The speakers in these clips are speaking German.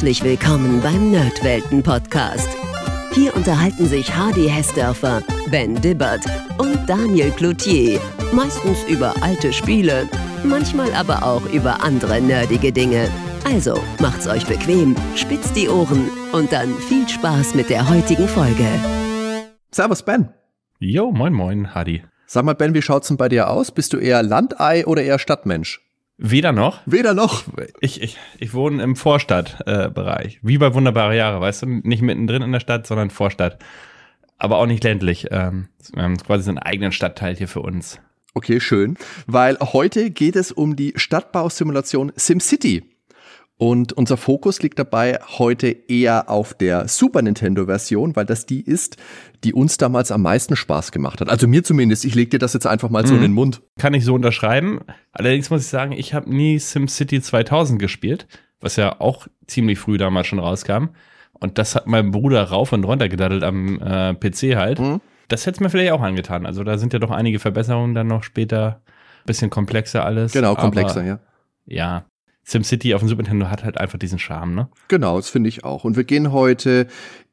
Herzlich willkommen beim Nerdwelten Podcast. Hier unterhalten sich Hardy Hessdörfer, Ben Dibbert und Daniel Cloutier. Meistens über alte Spiele, manchmal aber auch über andere nerdige Dinge. Also macht's euch bequem, spitzt die Ohren und dann viel Spaß mit der heutigen Folge. Servus, Ben. Jo, moin, moin, Hardy. Sag mal, Ben, wie schaut's denn bei dir aus? Bist du eher Landei oder eher Stadtmensch? Weder noch. Weder noch. Ich, ich, ich wohne im Vorstadtbereich. Äh, Wie bei Wunderbare Jahre, weißt du? Nicht mittendrin in der Stadt, sondern Vorstadt. Aber auch nicht ländlich. Ähm, wir haben quasi so einen eigenen Stadtteil hier für uns. Okay, schön. Weil heute geht es um die Stadtbausimulation SimCity. Und unser Fokus liegt dabei heute eher auf der Super Nintendo-Version, weil das die ist, die uns damals am meisten Spaß gemacht hat. Also mir zumindest. Ich leg dir das jetzt einfach mal so in den Mund. Kann ich so unterschreiben. Allerdings muss ich sagen, ich habe nie SimCity 2000 gespielt, was ja auch ziemlich früh damals schon rauskam. Und das hat mein Bruder rauf und runter gedaddelt am äh, PC halt. Mhm. Das hätte es mir vielleicht auch angetan. Also da sind ja doch einige Verbesserungen dann noch später. Bisschen komplexer alles. Genau, komplexer, ja. Ja. SimCity auf dem Super Nintendo hat halt einfach diesen Charme, ne? Genau, das finde ich auch. Und wir gehen heute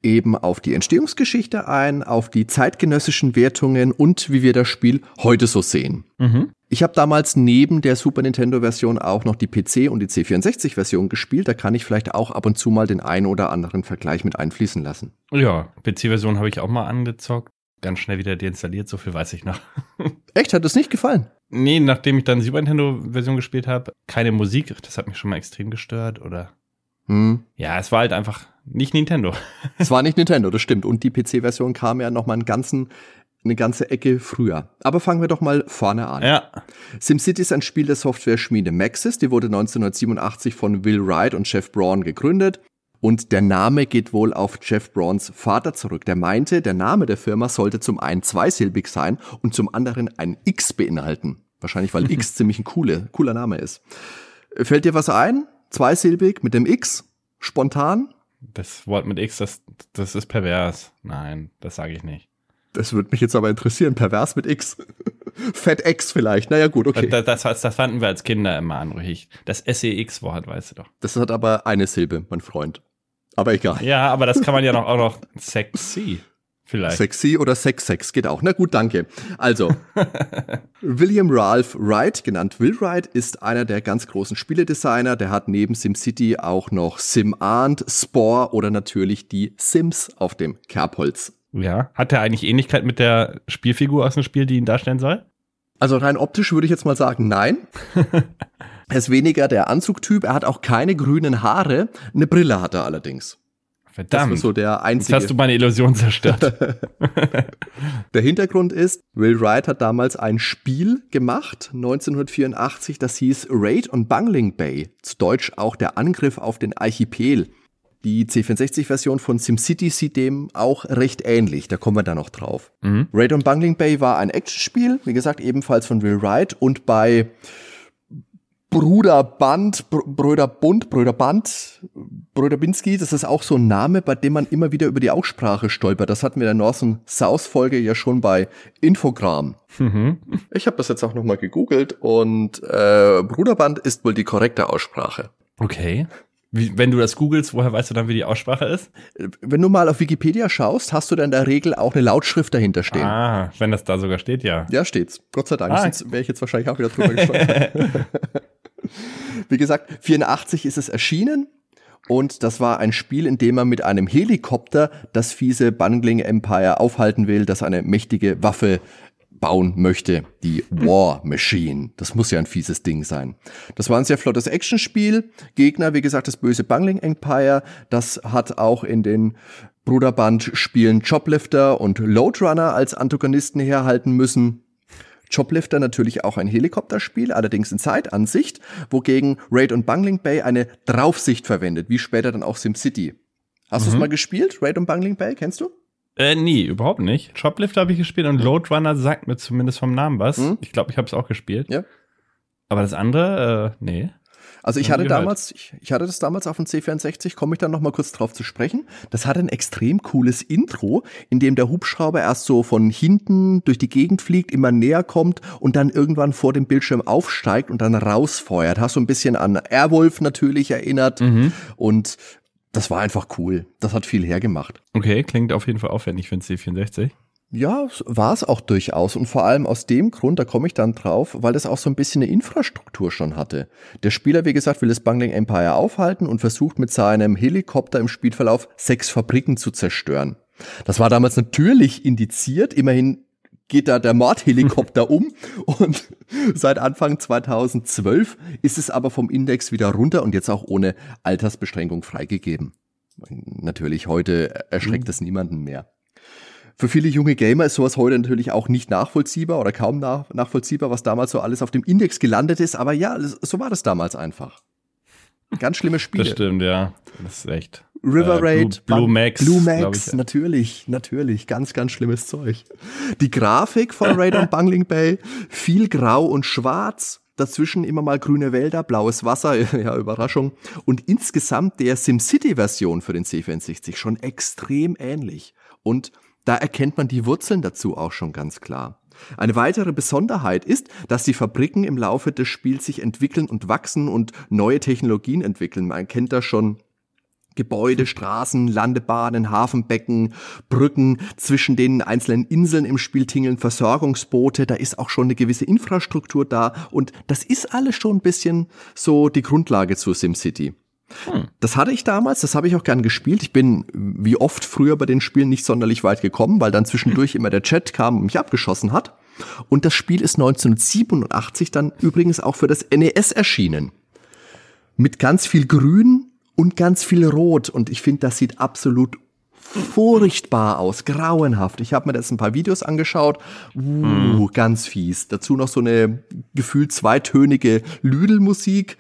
eben auf die Entstehungsgeschichte ein, auf die zeitgenössischen Wertungen und wie wir das Spiel heute so sehen. Mhm. Ich habe damals neben der Super Nintendo-Version auch noch die PC- und die C64-Version gespielt. Da kann ich vielleicht auch ab und zu mal den einen oder anderen Vergleich mit einfließen lassen. Ja, PC-Version habe ich auch mal angezockt. Ganz schnell wieder deinstalliert, so viel weiß ich noch. Echt, hat es nicht gefallen? Nee, nachdem ich dann die Super Nintendo-Version gespielt habe, keine Musik, das hat mich schon mal extrem gestört. Oder Hm. ja, es war halt einfach nicht Nintendo. Es war nicht Nintendo, das stimmt. Und die PC-Version kam ja noch mal einen ganzen, eine ganze Ecke früher. Aber fangen wir doch mal vorne an. Ja. SimCity ist ein Spiel der Software-Schmiede Maxis. Die wurde 1987 von Will Wright und Jeff Braun gegründet. Und der Name geht wohl auf Jeff Brauns Vater zurück. Der meinte, der Name der Firma sollte zum einen zweisilbig sein und zum anderen ein X beinhalten. Wahrscheinlich, weil X ziemlich ein coole, cooler Name ist. Fällt dir was ein? Zweisilbig mit dem X? Spontan? Das Wort mit X, das, das ist pervers. Nein, das sage ich nicht. Das würde mich jetzt aber interessieren. Pervers mit X. Fett X vielleicht. Naja, gut, okay. Das, das, das, das fanden wir als Kinder immer anrüchig. Das SEX-Wort, weißt du doch. Das hat aber eine Silbe, mein Freund. Aber egal. Ja, aber das kann man ja noch, auch noch sexy vielleicht. Sexy oder Sex-Sex geht auch. Na gut, danke. Also, William Ralph Wright, genannt Will Wright, ist einer der ganz großen Spieledesigner. Der hat neben SimCity auch noch SimAnt, Spore oder natürlich die Sims auf dem Kerbholz. Ja. Hat er eigentlich Ähnlichkeit mit der Spielfigur aus dem Spiel, die ihn darstellen soll? Also rein optisch würde ich jetzt mal sagen, nein. er ist weniger der Anzugtyp. Er hat auch keine grünen Haare. Eine Brille hat er allerdings. Das Verdammt. ist so der Jetzt einzige. hast du meine Illusion zerstört. Der Hintergrund ist, Will Wright hat damals ein Spiel gemacht, 1984, das hieß Raid on Bungling Bay, zu Deutsch auch der Angriff auf den Archipel. Die C64-Version von SimCity sieht dem auch recht ähnlich, da kommen wir da noch drauf. Mhm. Raid on Bungling Bay war ein Actionspiel, wie gesagt, ebenfalls von Will Wright und bei Bruder Band, Br Brüder Bund, Brüder Band, Brüder Binsky, das ist auch so ein Name, bei dem man immer wieder über die Aussprache stolpert. Das hatten wir in der North und South Folge ja schon bei Infogramm. Mhm. Ich habe das jetzt auch nochmal gegoogelt und äh, Bruderband ist wohl die korrekte Aussprache. Okay. Wie, wenn du das googelst, woher weißt du dann, wie die Aussprache ist? Wenn du mal auf Wikipedia schaust, hast du da in der Regel auch eine Lautschrift dahinter stehen. Ah, wenn das da sogar steht, ja. Ja, steht's. Gott sei Dank. Ah. Wäre ich jetzt wahrscheinlich auch wieder drüber gestolpert. Wie gesagt, 84 ist es erschienen. Und das war ein Spiel, in dem man mit einem Helikopter das fiese Bungling Empire aufhalten will, das eine mächtige Waffe bauen möchte. Die War Machine. Das muss ja ein fieses Ding sein. Das war ein sehr flottes Actionspiel. Gegner, wie gesagt, das böse Bungling Empire. Das hat auch in den Bruderband-Spielen Joblifter und Loadrunner als Antagonisten herhalten müssen. Joblifter natürlich auch ein Helikopterspiel, allerdings in Zeitansicht, wogegen Raid und Bungling Bay eine Draufsicht verwendet, wie später dann auch SimCity. Hast du es mal gespielt, Raid und Bungling Bay? Kennst du? Äh, nee, überhaupt nicht. Shoplifter habe ich gespielt und Loadrunner sagt mir zumindest vom Namen was. Mhm. Ich glaube, ich habe es auch gespielt. Ja. Aber das andere, äh, nee. Also ich hatte damals, ich, ich hatte das damals auf dem C64, komme ich dann noch mal kurz drauf zu sprechen. Das hat ein extrem cooles Intro, in dem der Hubschrauber erst so von hinten durch die Gegend fliegt, immer näher kommt und dann irgendwann vor dem Bildschirm aufsteigt und dann rausfeuert. Hast so ein bisschen an Airwolf natürlich erinnert Mhm. und das war einfach cool. Das hat viel hergemacht. Okay, klingt auf jeden Fall aufwendig für ein C64. Ja, war es auch durchaus. Und vor allem aus dem Grund, da komme ich dann drauf, weil das auch so ein bisschen eine Infrastruktur schon hatte. Der Spieler, wie gesagt, will das Bungling Empire aufhalten und versucht mit seinem Helikopter im Spielverlauf sechs Fabriken zu zerstören. Das war damals natürlich indiziert. Immerhin geht da der Mordhelikopter um und seit Anfang 2012 ist es aber vom Index wieder runter und jetzt auch ohne Altersbeschränkung freigegeben. Natürlich, heute erschreckt es niemanden mehr. Für viele junge Gamer ist sowas heute natürlich auch nicht nachvollziehbar oder kaum nach, nachvollziehbar, was damals so alles auf dem Index gelandet ist. Aber ja, so war das damals einfach. Ganz schlimme Spiele. Das stimmt, ja. Das ist echt. River Äh, Raid, Blue, Blue Max. Blue Max, ich. natürlich, natürlich, ganz, ganz schlimmes Zeug. Die Grafik von Raid on Bungling Bay, viel grau und schwarz, dazwischen immer mal grüne Wälder, blaues Wasser, ja, Überraschung. Und insgesamt der SimCity-Version für den C64 schon extrem ähnlich. Und da erkennt man die Wurzeln dazu auch schon ganz klar. Eine weitere Besonderheit ist, dass die Fabriken im Laufe des Spiels sich entwickeln und wachsen und neue Technologien entwickeln. Man kennt da schon Gebäude, Straßen, Landebahnen, Hafenbecken, Brücken, zwischen den einzelnen Inseln im Spiel tingeln Versorgungsboote, da ist auch schon eine gewisse Infrastruktur da und das ist alles schon ein bisschen so die Grundlage zu SimCity. Das hatte ich damals, das habe ich auch gern gespielt. Ich bin wie oft früher bei den Spielen nicht sonderlich weit gekommen, weil dann zwischendurch immer der Chat kam und mich abgeschossen hat. Und das Spiel ist 1987 dann übrigens auch für das NES erschienen. Mit ganz viel Grün und ganz viel Rot. Und ich finde, das sieht absolut furchtbar aus, grauenhaft. Ich habe mir das ein paar Videos angeschaut. Uh, ganz fies. Dazu noch so eine gefühlt zweitönige Lüdelmusik.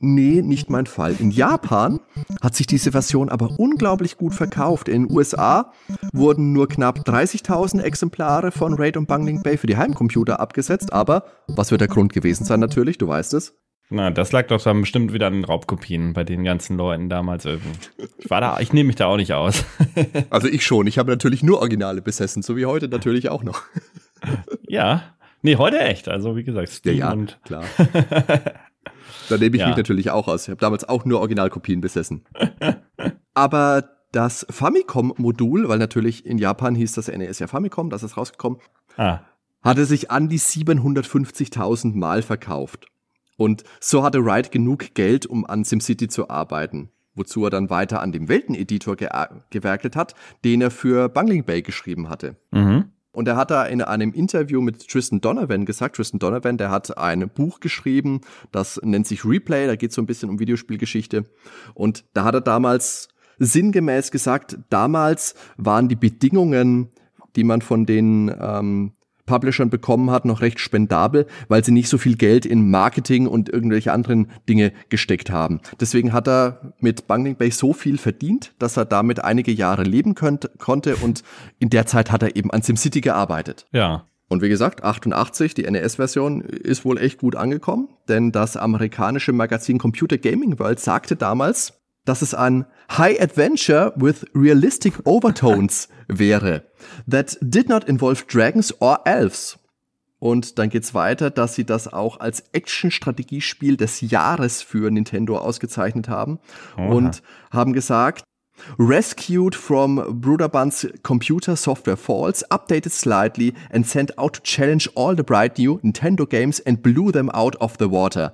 Nee, nicht mein Fall. In Japan hat sich diese Version aber unglaublich gut verkauft. In den USA wurden nur knapp 30.000 Exemplare von Raid und Bungling Bay für die Heimcomputer abgesetzt. Aber was wird der Grund gewesen sein natürlich? Du weißt es. Na, das lag doch dann bestimmt wieder an den Raubkopien bei den ganzen Leuten damals irgendwie. Ich war da, ich nehme mich da auch nicht aus. Also ich schon. Ich habe natürlich nur Originale besessen, so wie heute natürlich auch noch. ja. Nee, heute echt. Also wie gesagt, Steam und klar. Da nehme ich Ja. mich natürlich auch aus. Ich habe damals auch nur Originalkopien besessen. Aber das Famicom-Modul, weil natürlich in Japan hieß das NES ja Famicom, das ist rausgekommen, ah, hatte sich an die 750.000 Mal verkauft. Und so hatte Wright genug Geld, um an SimCity zu arbeiten. Wozu er dann weiter an dem Welteneditor ge gewerkelt hat, den er für Bungling Bay geschrieben hatte. mhm. Und er hat da in einem Interview mit Tristan Donovan gesagt, Tristan Donovan, der hat ein Buch geschrieben, das nennt sich Replay, da geht es so ein bisschen um Videospielgeschichte. Und da hat er damals sinngemäß gesagt, damals waren die Bedingungen, die man von den ähm, Publishern bekommen hat, noch recht spendabel, weil sie nicht so viel Geld in Marketing und irgendwelche anderen Dinge gesteckt haben. Deswegen hat er mit Bungling Bay so viel verdient, dass er damit einige Jahre leben könnt, konnte und in der Zeit hat er eben an SimCity gearbeitet. Ja. Und wie gesagt, 88, die NES-Version, ist wohl echt gut angekommen, denn das amerikanische Magazin Computer Gaming World sagte damals, dass es ein High Adventure with realistic overtones wäre, that did not involve dragons or elves. Und dann geht's weiter, dass sie das auch als Action-Strategiespiel des Jahres für Nintendo ausgezeichnet haben Oha. und haben gesagt, Rescued from Bruderband's computer software faults, updated slightly and sent out to challenge all the bright new Nintendo games and blew them out of the water.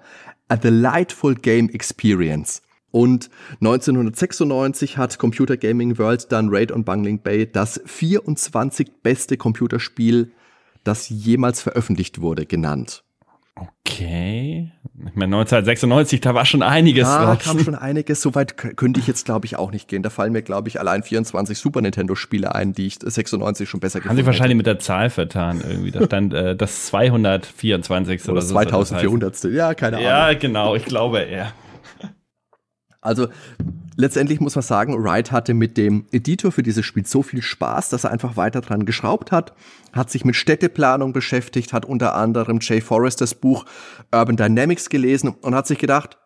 A delightful game experience. Und 1996 hat Computer Gaming World dann Raid on Bungling Bay das 24 beste Computerspiel, das jemals veröffentlicht wurde, genannt. Okay. Ich meine, 1996, da war schon einiges Da drauf. kam schon einiges. Soweit könnte ich jetzt, glaube ich, auch nicht gehen. Da fallen mir, glaube ich, allein 24 Super Nintendo-Spiele ein, die ich 96 schon besser Haben sie gefunden wahrscheinlich mit der Zahl vertan irgendwie. Da stand äh, das 224. hätte. oder Oder so. das 2400. Ja, keine. Ahnung. Ja, genau, ich glaube eher. Also letztendlich muss man sagen, Wright hatte mit dem Editor für dieses Spiel so viel Spaß, dass er einfach weiter dran geschraubt hat, hat sich mit Städteplanung beschäftigt, hat unter anderem Jay Forresters Buch Urban Dynamics gelesen und hat sich gedacht,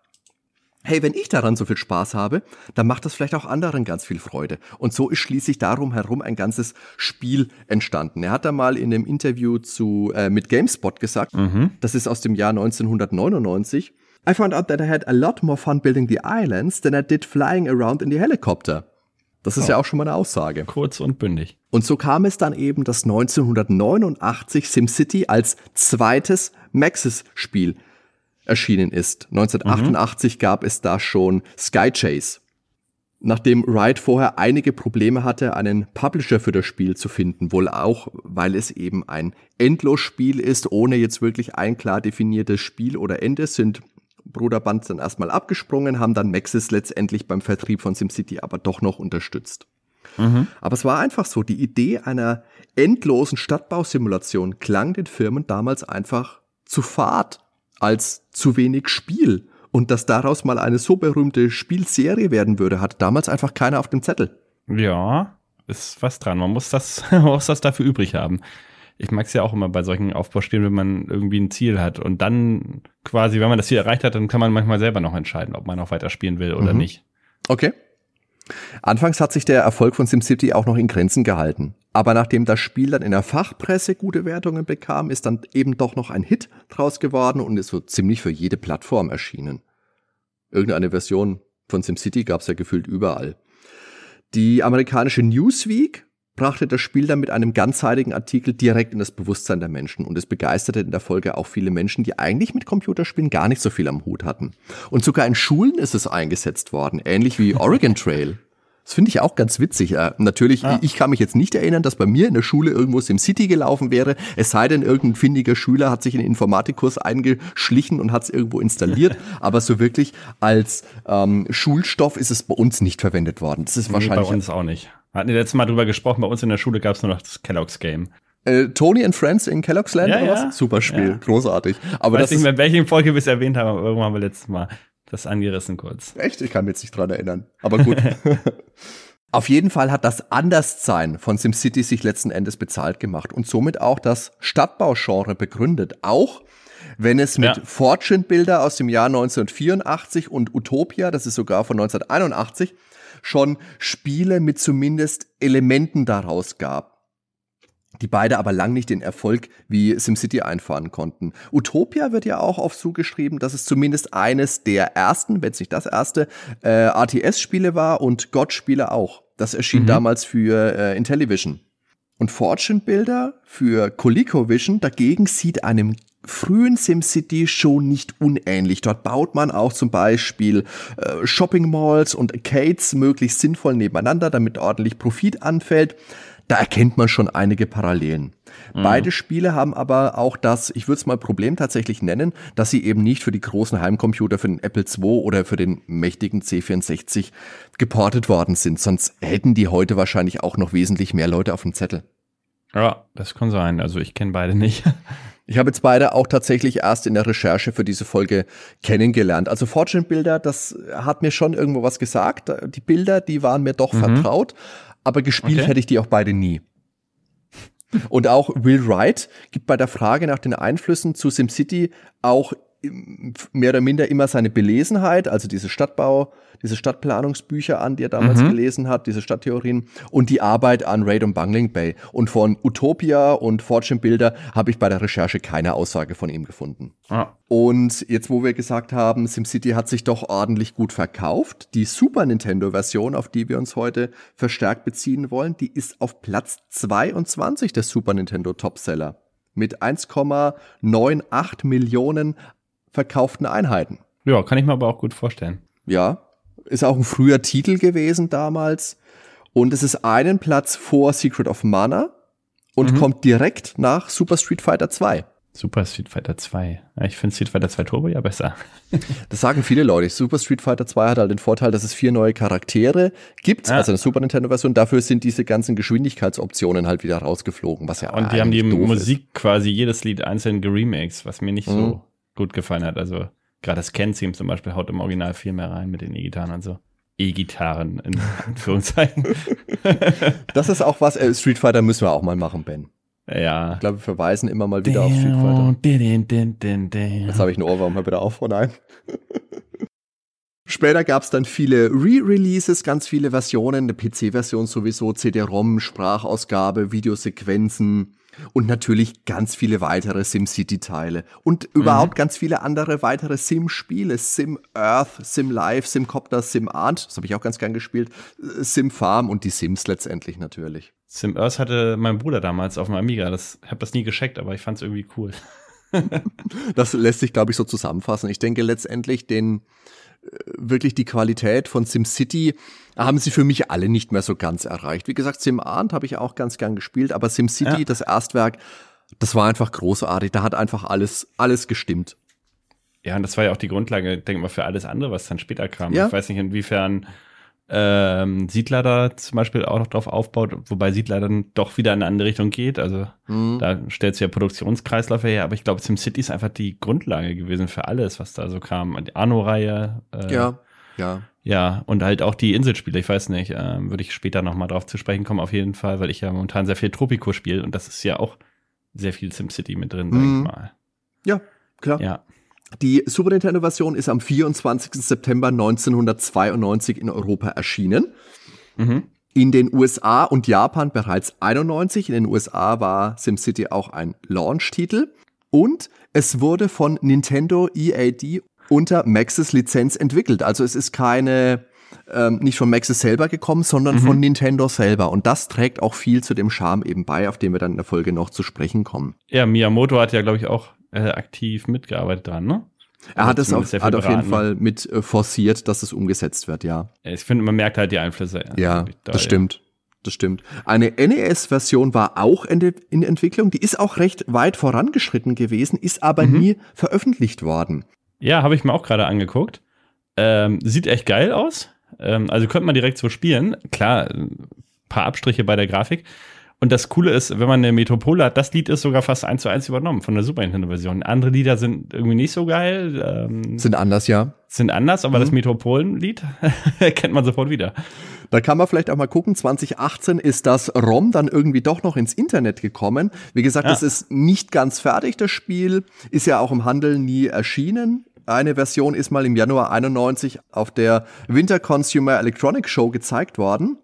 hey, wenn ich daran so viel Spaß habe, dann macht das vielleicht auch anderen ganz viel Freude. Und so ist schließlich darum herum ein ganzes Spiel entstanden. Er hat da mal in einem Interview zu, äh, mit GameSpot gesagt, das ist aus dem Jahr 1999, I found out that I had a lot more fun building the islands than I did flying around in the helicopter. Das ist oh. ja auch schon mal eine Aussage. Kurz und bündig. Und so kam es dann eben, dass 1989 SimCity als zweites Maxis-Spiel erschienen ist. 1988 mhm. gab es da schon Sky Chase. Nachdem Wright vorher einige Probleme hatte, einen Publisher für das Spiel zu finden, wohl auch, weil es eben ein Endlosspiel ist, ohne jetzt wirklich ein klar definiertes Spiel oder Ende, sind Bruderband dann erstmal abgesprungen, haben dann Maxis letztendlich beim Vertrieb von SimCity aber doch noch unterstützt. Mhm. Aber es war einfach so, die Idee einer endlosen Stadtbausimulation klang den Firmen damals einfach zu fad als zu wenig Spiel. Und dass daraus mal eine so berühmte Spielserie werden würde, hat damals einfach keiner auf dem Zettel. Ja, ist was dran. Man muss das, man muss das dafür übrig haben ich mag es ja auch immer bei solchen Aufbauspielen, wenn man irgendwie ein Ziel hat und dann quasi, wenn man das Ziel erreicht hat, dann kann man manchmal selber noch entscheiden, ob man noch weiter spielen will oder mhm. nicht. Okay. Anfangs hat sich der Erfolg von SimCity auch noch in Grenzen gehalten. Aber nachdem das Spiel dann in der Fachpresse gute Wertungen bekam, ist dann eben doch noch ein Hit draus geworden und ist so ziemlich für jede Plattform erschienen. Irgendeine Version von SimCity gab es ja gefühlt überall. Die amerikanische Newsweek brachte das Spiel dann mit einem ganzheitigen Artikel direkt in das Bewusstsein der Menschen und es begeisterte in der Folge auch viele Menschen, die eigentlich mit Computerspielen gar nicht so viel am Hut hatten. Und sogar in Schulen ist es eingesetzt worden, ähnlich wie Oregon Trail. Das finde ich auch ganz witzig. Äh, natürlich, ja. ich kann mich jetzt nicht erinnern, dass bei mir in der Schule irgendwo SimCity gelaufen wäre. Es sei denn, irgendein findiger Schüler hat sich in den Informatikkurs eingeschlichen und hat es irgendwo installiert. Aber so wirklich als ähm, Schulstoff ist es bei uns nicht verwendet worden. Das ist nee, wahrscheinlich. Bei uns auch nicht. Wir hatten die letzte Mal drüber gesprochen, bei uns in der Schule gab es nur noch das Kellogg's Game. Äh, Tony and Friends in Kellogg's Land ja, oder ja. was? Super Spiel, ja. großartig. Aber ich weiß nicht mehr, welche Folge wir es erwähnt haben, aber irgendwann haben wir letztes Mal das angerissen kurz. Echt? Ich kann mich jetzt nicht dran erinnern. Aber gut. Auf jeden Fall hat das Anderssein von SimCity sich letzten Endes bezahlt gemacht und somit auch das Stadtbaugenre begründet. Auch wenn es mit ja. Fortune Bilder aus dem Jahr 1984 und Utopia, das ist sogar von 1981, schon Spiele mit zumindest Elementen daraus gab die beide aber lang nicht den Erfolg wie SimCity einfahren konnten. Utopia wird ja auch oft zugeschrieben, dass es zumindest eines der ersten, wenn es nicht das erste, äh, RTS-Spiele war und God-Spiele auch. Das erschien mhm. damals für äh, Intellivision. Und Fortune Builder für ColecoVision dagegen sieht einem frühen SimCity schon nicht unähnlich. Dort baut man auch zum Beispiel äh, Shopping Malls und Arcades möglichst sinnvoll nebeneinander, damit ordentlich Profit anfällt. Da erkennt man schon einige Parallelen. Mhm. Beide Spiele haben aber auch das, ich würde es mal Problem tatsächlich nennen, dass sie eben nicht für die großen Heimcomputer, für den Apple II oder für den mächtigen C64 geportet worden sind. Sonst hätten die heute wahrscheinlich auch noch wesentlich mehr Leute auf dem Zettel. Ja, das kann sein. Also ich kenne beide nicht. Ich habe jetzt beide auch tatsächlich erst in der Recherche für diese Folge kennengelernt. Also Fortune Bilder, das hat mir schon irgendwo was gesagt. Die Bilder, die waren mir doch mhm. vertraut, aber gespielt okay. hätte ich die auch beide nie. Und auch Will Wright gibt bei der Frage nach den Einflüssen zu SimCity auch mehr oder minder immer seine Belesenheit, also diese Stadtbau, diese Stadtplanungsbücher an, die er damals mhm. gelesen hat, diese Stadttheorien und die Arbeit an Raid und Bungling Bay. Und von Utopia und Fortune Builder habe ich bei der Recherche keine Aussage von ihm gefunden. Ah. Und jetzt, wo wir gesagt haben, SimCity hat sich doch ordentlich gut verkauft, die Super Nintendo Version, auf die wir uns heute verstärkt beziehen wollen, die ist auf Platz 22 der Super Nintendo Topseller mit 1,98 Millionen verkauften Einheiten. Ja, kann ich mir aber auch gut vorstellen. Ja, ist auch ein früher Titel gewesen damals. Und es ist einen Platz vor Secret of Mana und mhm. kommt direkt nach Super Street Fighter 2. Super Street Fighter 2. Ja, ich finde Street Fighter 2 Turbo ja besser. das sagen viele Leute. Super Street Fighter 2 hat halt den Vorteil, dass es vier neue Charaktere gibt, ja. also eine Super Nintendo Version. Dafür sind diese ganzen Geschwindigkeitsoptionen halt wieder rausgeflogen, was ja Und die haben die Musik ist. quasi jedes Lied einzeln geremakes, was mir nicht mhm. so gut gefallen hat. Also gerade das Ken-Theme zum Beispiel haut im Original viel mehr rein mit den E-Gitarren und so. E-Gitarren in Anführungszeichen. das ist auch was, äh, Street Fighter müssen wir auch mal machen, Ben. Ja. Ich glaube, wir verweisen immer mal wieder auf Street Fighter. Jetzt habe ich einen Ohrwurm, hör bitte auf, oh nein. Später gab es dann viele Re-Releases, ganz viele Versionen, eine PC-Version sowieso, CD-ROM, Sprachausgabe, Videosequenzen und natürlich ganz viele weitere SimCity-Teile und überhaupt ganz viele andere weitere Sim-Spiele, Sim Earth, Sim Life, Sim Copter, Sim Art, das habe ich auch ganz gern gespielt, Sim Farm und die Sims letztendlich natürlich. Sim Earth hatte mein Bruder damals auf dem Amiga. Das, ich habe das nie gescheckt, aber ich fand es irgendwie cool. Das lässt sich, glaube ich, so zusammenfassen. Ich denke letztendlich den äh, wirklich die Qualität von SimCity haben sie für mich alle nicht mehr so ganz erreicht. Wie gesagt, Sim Arndt habe ich auch ganz gern gespielt, aber SimCity, Ja. das Erstwerk, das war einfach großartig. Da hat einfach alles, alles gestimmt. Ja, und das war ja auch die Grundlage, denk mal, für alles andere, was dann später kam. Ja. Ich weiß nicht, inwiefern ähm, Siedler da zum Beispiel auch noch drauf aufbaut, wobei Siedler dann doch wieder in eine andere Richtung geht. Also Mhm. da stellt sich ja Produktionskreisläufe her, aber ich glaube, SimCity ist einfach die Grundlage gewesen für alles, was da so kam. Die Anno-Reihe. Äh, Ja, ja. Ja, und halt auch die Inselspiele, ich weiß nicht, ähm, würde ich später nochmal drauf zu sprechen kommen, auf jeden Fall, weil ich ja momentan sehr viel Tropico spiele und das ist ja auch sehr viel SimCity mit drin, sag Mhm. ich mal. Ja, klar. Ja. Die Super Nintendo-Version ist am 24. September 1992 in Europa erschienen. Mhm. In den USA und Japan bereits 91. In den USA war SimCity auch ein Launch-Titel. Und es wurde von Nintendo EAD unter Maxis Lizenz entwickelt. Also es ist keine, ähm, nicht von Maxis selber gekommen, sondern von Nintendo selber. Und das trägt auch viel zu dem Charme eben bei, auf den wir dann in der Folge noch zu sprechen kommen. Ja, Miyamoto hat ja, glaube ich, auch äh, aktiv mitgearbeitet dran, ne? Er hat es zumindest auf, hat auf jeden beraten. Fall mit äh, forciert, dass es umgesetzt wird, ja. Ich finde, man merkt halt die Einflüsse. Ja, wirklich doll. das stimmt. Das stimmt. Eine NES-Version war auch in, in Entwicklung. Die ist auch recht weit vorangeschritten gewesen, ist aber Mhm. nie veröffentlicht worden. Ja, habe ich mir auch gerade angeguckt. Ähm, sieht echt geil aus. Ähm, also könnte man direkt so spielen. Klar, ein paar Abstriche bei der Grafik. Und das Coole ist, wenn man eine Metropole hat, das Lied ist sogar fast eins zu eins übernommen von der Super Nintendo-Version. Andere Lieder sind irgendwie nicht so geil, ähm, Sind anders, ja. sind anders, aber das Mhm. Metropolen-Lied kennt man sofort wieder. Da kann man vielleicht auch mal gucken. 2018 ist das ROM dann irgendwie doch noch ins Internet gekommen. Wie gesagt, Ja. das ist nicht ganz fertig, das Spiel. Ist ja auch im Handel nie erschienen. Eine Version ist mal im Januar 91 auf der Winter Consumer Electronic Show gezeigt worden.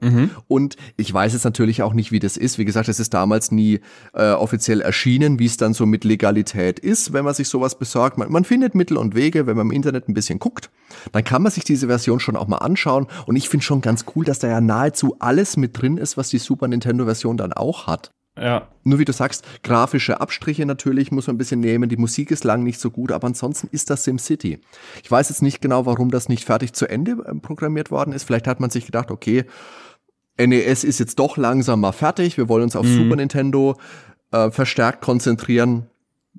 Und ich weiß jetzt natürlich auch nicht, wie das ist. Wie gesagt, es ist damals nie äh, offiziell erschienen, wie es dann so mit Legalität ist, wenn man sich sowas besorgt. Man, man findet Mittel und Wege, wenn man im Internet ein bisschen guckt. Dann kann man sich diese Version schon auch mal anschauen. Und ich finde schon ganz cool, dass da ja nahezu alles mit drin ist, was die Super Nintendo-Version dann auch hat. Ja, Nur wie du sagst, grafische Abstriche natürlich muss man ein bisschen nehmen. Die Musik ist lang nicht so gut, aber ansonsten ist das SimCity. Ich weiß jetzt nicht genau, warum das nicht fertig zu Ende äh, programmiert worden ist. Vielleicht hat man sich gedacht, okay, NES ist jetzt doch langsam mal fertig. Wir wollen uns auf Mhm. Super Nintendo äh, verstärkt konzentrieren.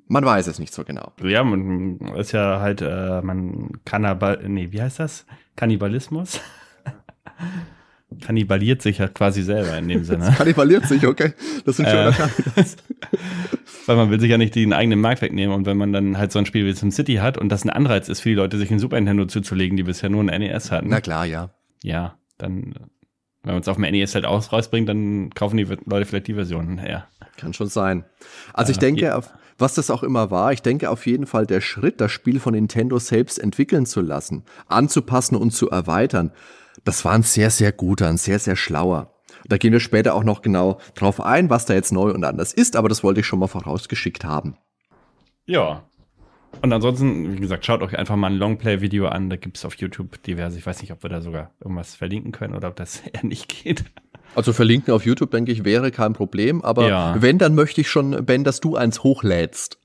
Man weiß es nicht so genau. ja, man ist ja halt, äh, man Kannibal, nee, wie heißt das? Kannibalismus? Kannibaliert sich ja quasi selber in dem Sinne. Kannibaliert sich, okay. Das sind schöner Äh. Weil man will sich ja nicht den eigenen Markt wegnehmen und wenn man dann halt so ein Spiel wie SimCity hat und das ein Anreiz ist für die Leute, sich ein Super Nintendo zuzulegen, die bisher nur ein NES hatten, Na klar, ja. ja, dann, wenn man es auf dem NES halt aus, rausbringt, dann kaufen die Leute vielleicht die Version her. Kann schon sein. Also ich Ja, denke, auf, was das auch immer war, ich denke auf jeden Fall der Schritt, das Spiel von Nintendo selbst entwickeln zu lassen, anzupassen und zu erweitern, das war ein sehr, sehr guter, ein sehr, sehr schlauer. Da gehen wir später auch noch genau drauf ein, was da jetzt neu und anders ist, aber das wollte ich schon mal vorausgeschickt haben. Ja. Und ansonsten, wie gesagt, schaut euch einfach mal ein Longplay-Video an. Da gibt es auf YouTube diverse. Ich weiß nicht, ob wir da sogar irgendwas verlinken können oder ob das eher nicht geht. Also verlinken auf YouTube, denke ich, wäre kein Problem, aber Ja. wenn, dann möchte ich schon, Ben, dass du eins hochlädst.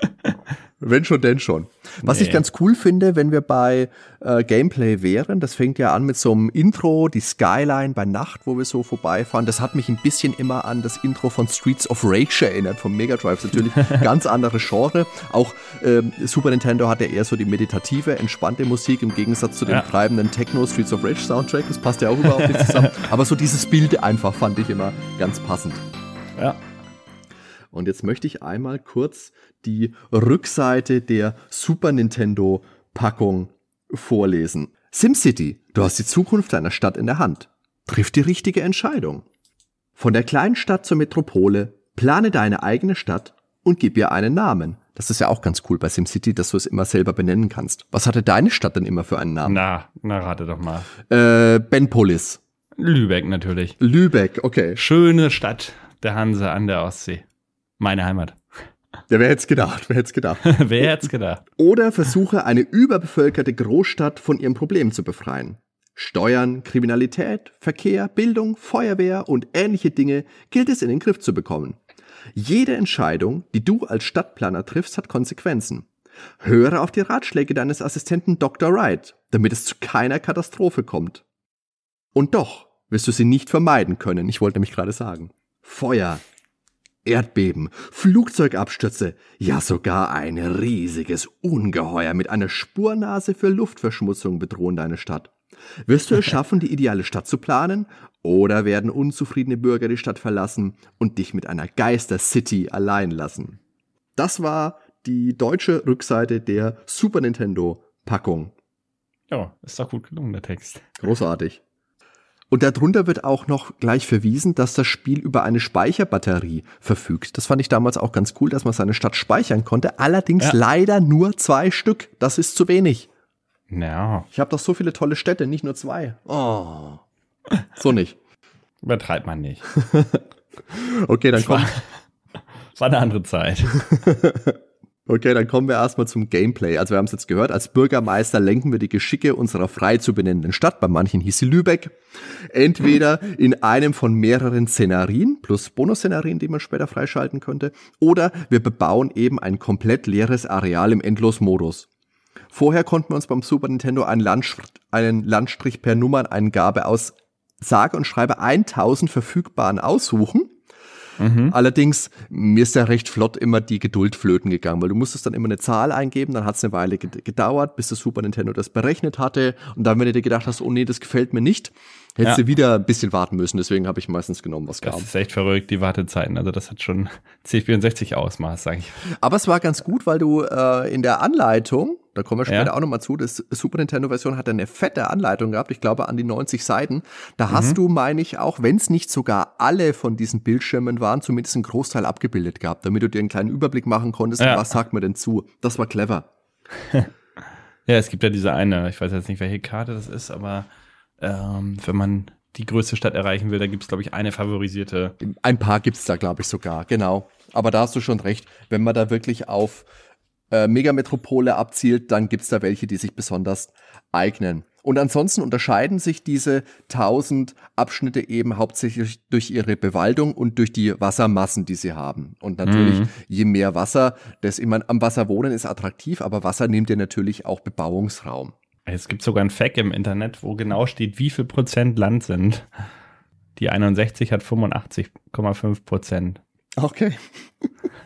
wenn schon, denn schon. Was ich Nee. ganz cool finde, wenn wir bei äh, Gameplay wären, das fängt ja an mit so einem Intro, die Skyline bei Nacht, wo wir so vorbeifahren. Das hat mich ein bisschen immer an das Intro von Streets of Rage erinnert, vom Mega Drive. Ist Natürlich ganz andere Genre. Auch ähm, Super Nintendo hat ja eher so die meditative, entspannte Musik im Gegensatz zu dem Ja. treibenden Techno Streets of Rage Soundtrack. Das passt ja auch überhaupt nicht zusammen. Aber so dieses Bild einfach fand ich immer ganz passend. Ja. Und jetzt möchte ich einmal kurz die Rückseite der Super Nintendo Packung vorlesen. SimCity, du hast die Zukunft deiner Stadt in der Hand. Triff die richtige Entscheidung. Von der kleinen Stadt zur Metropole, plane deine eigene Stadt und gib ihr einen Namen. Das ist ja auch ganz cool bei SimCity, dass du es immer selber benennen kannst. Was hatte deine Stadt denn immer für einen Namen? Na, na, rate doch mal. Äh, Benpolis. Lübeck natürlich. Lübeck, okay. Schöne Stadt der Hanse an der Ostsee. Meine Heimat. Ja, wer hätte es gedacht? Wer hätte es gedacht? Wer hätte es gedacht? Oder versuche eine überbevölkerte Großstadt von ihrem Problem zu befreien. Steuern, Kriminalität, Verkehr, Bildung, Feuerwehr und ähnliche Dinge gilt es in den Griff zu bekommen. Jede Entscheidung, die du als Stadtplaner triffst, hat Konsequenzen. Höre auf die Ratschläge deines Assistenten Dr. Wright, damit es zu keiner Katastrophe kommt. Und doch wirst du sie nicht vermeiden können, ich wollte mich gerade sagen. Feuer, Erdbeben, Flugzeugabstürze, ja sogar ein riesiges Ungeheuer mit einer Spurnase für Luftverschmutzung bedrohen deine Stadt. Wirst du es schaffen, die ideale Stadt zu planen? Oder werden unzufriedene Bürger die Stadt verlassen und dich mit einer Geister-City allein lassen? Das war die deutsche Rückseite der Super Nintendo-Packung. Ja, ist doch gut gelungen, der Text. Großartig. Und darunter wird auch noch gleich verwiesen, dass das Spiel über eine Speicherbatterie verfügt. Das fand ich damals auch ganz cool, dass man seine Stadt speichern konnte. Allerdings Ja. leider nur zwei Stück. Das ist zu wenig. Ja, Ich habe doch so viele tolle Städte, nicht nur zwei. Oh. So nicht. übertreibt man nicht. Okay, dann das war eine andere Zeit. okay, dann kommen wir erstmal zum Gameplay. Also wir haben es jetzt gehört, als Bürgermeister lenken wir die Geschicke unserer frei zu benennenden Stadt, bei manchen hieß sie Lübeck, entweder in einem von mehreren Szenarien plus Bonusszenarien, die man später freischalten könnte, oder wir bebauen eben ein komplett leeres Areal im Endlosmodus. Vorher konnten wir uns beim Super Nintendo einen, Landsch einen Landstrich per Nummerneingabe aus sage und schreibe 1000 verfügbaren aussuchen. Mhm. Allerdings, mir ist ja recht flott immer die Geduld flöten gegangen, weil du musstest dann immer eine Zahl eingeben, dann hat es eine Weile ged- gedauert, bis das Super Nintendo das berechnet hatte. Und dann, wenn du dir gedacht hast, oh nee, das gefällt mir nicht, hättest Ja. du wieder ein bisschen warten müssen. Deswegen habe ich meistens genommen, was Das kam. ist echt verrückt, die Wartezeiten. Also das hat schon C64 Ausmaß, sage ich. Aber es war ganz gut, weil du äh, in der Anleitung, da kommen wir später Ja. auch nochmal zu, das Super Nintendo-Version hat eine fette Anleitung gehabt, ich glaube an die 90 Seiten. Da hast du, meine ich, auch wenn es nicht sogar alle von diesen Bildschirmen waren, zumindest einen Großteil abgebildet gehabt, damit du dir einen kleinen Überblick machen konntest, Ja. was sagt mir denn zu. Das war clever. Ja, es gibt ja diese eine, ich weiß jetzt nicht, welche Karte das ist, aber ähm, wenn man die größte Stadt erreichen will, da gibt es, glaube ich, eine favorisierte. Ein paar gibt's da, glaube ich, sogar, genau. Aber da hast du schon recht. Wenn man da wirklich auf äh, Megametropole abzielt, dann gibt's da welche, die sich besonders eignen. Und ansonsten unterscheiden sich diese 1000 Abschnitte eben hauptsächlich durch ihre Bewaldung und durch die Wassermassen, die sie haben. Und natürlich, Mhm. je mehr Wasser, das immer am Wasser wohnen ist attraktiv, aber Wasser nimmt dir natürlich auch Bebauungsraum. Es gibt sogar ein Fact im Internet, wo genau steht, wie viel Prozent Land sind. Die 61 hat 85,5 Prozent Okay.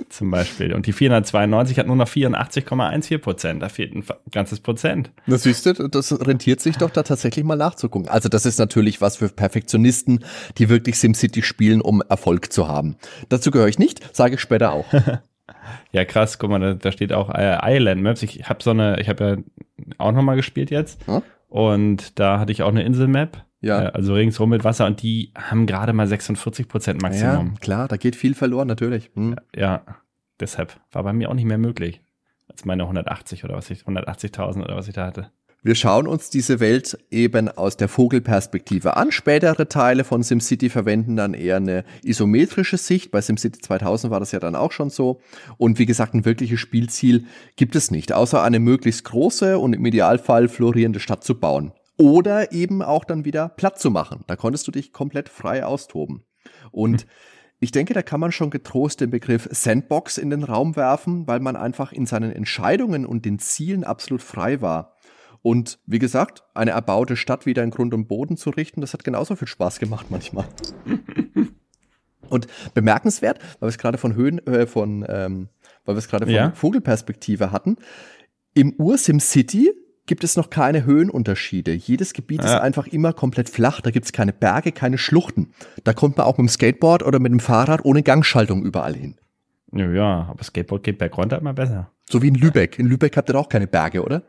zum Beispiel. Und die 492 hat nur noch 84,14 Prozent. Da fehlt ein ganzes Prozent. Das siehst du, das rentiert sich doch da tatsächlich mal nachzugucken. Also das ist natürlich was für Perfektionisten, die wirklich SimCity spielen, um Erfolg zu haben. Dazu gehöre ich nicht, sage ich später auch. Ja, krass, guck mal, da, da steht auch äh, Island Maps. Ich habe so eine, ich habe ja auch nochmal gespielt jetzt. Hm? Und da hatte ich auch eine Insel-Map. Ja. Äh, also ringsrum mit Wasser und die haben gerade mal 46 Prozent Ja, Maximum. klar, da geht viel verloren, natürlich. Hm. Ja. deshalb war bei mir auch nicht mehr möglich. Als meine 180 oder was ich, 180.000 oder was ich da hatte. Wir schauen uns diese Welt eben aus der Vogelperspektive an. Spätere Teile von SimCity verwenden dann eher eine isometrische Sicht. Bei SimCity 2000 war das ja dann auch schon so. Und wie gesagt, ein wirkliches Spielziel gibt es nicht, außer eine möglichst große und im Idealfall florierende Stadt zu bauen. Oder eben auch dann wieder platt zu machen. Da konntest du dich komplett frei austoben. Und ich denke, da kann man schon getrost den Begriff Sandbox in den Raum werfen, weil man einfach in seinen Entscheidungen und den Zielen absolut frei war. Und wie gesagt, eine erbaute Stadt wieder in Grund und Boden zu richten, das hat genauso viel Spaß gemacht manchmal. und bemerkenswert, weil wir es gerade von Höhen, äh, von, ähm, weil wir es gerade von Ja. Vogelperspektive hatten. Im Ursim City gibt es noch keine Höhenunterschiede. Jedes Gebiet ist Ja. einfach immer komplett flach. Da gibt es keine Berge, keine Schluchten. Da kommt man auch mit dem Skateboard oder mit dem Fahrrad ohne Gangschaltung überall hin. Ja, aber Skateboard geht bergunter immer besser. So wie in Lübeck. In Lübeck habt ihr auch keine Berge, oder?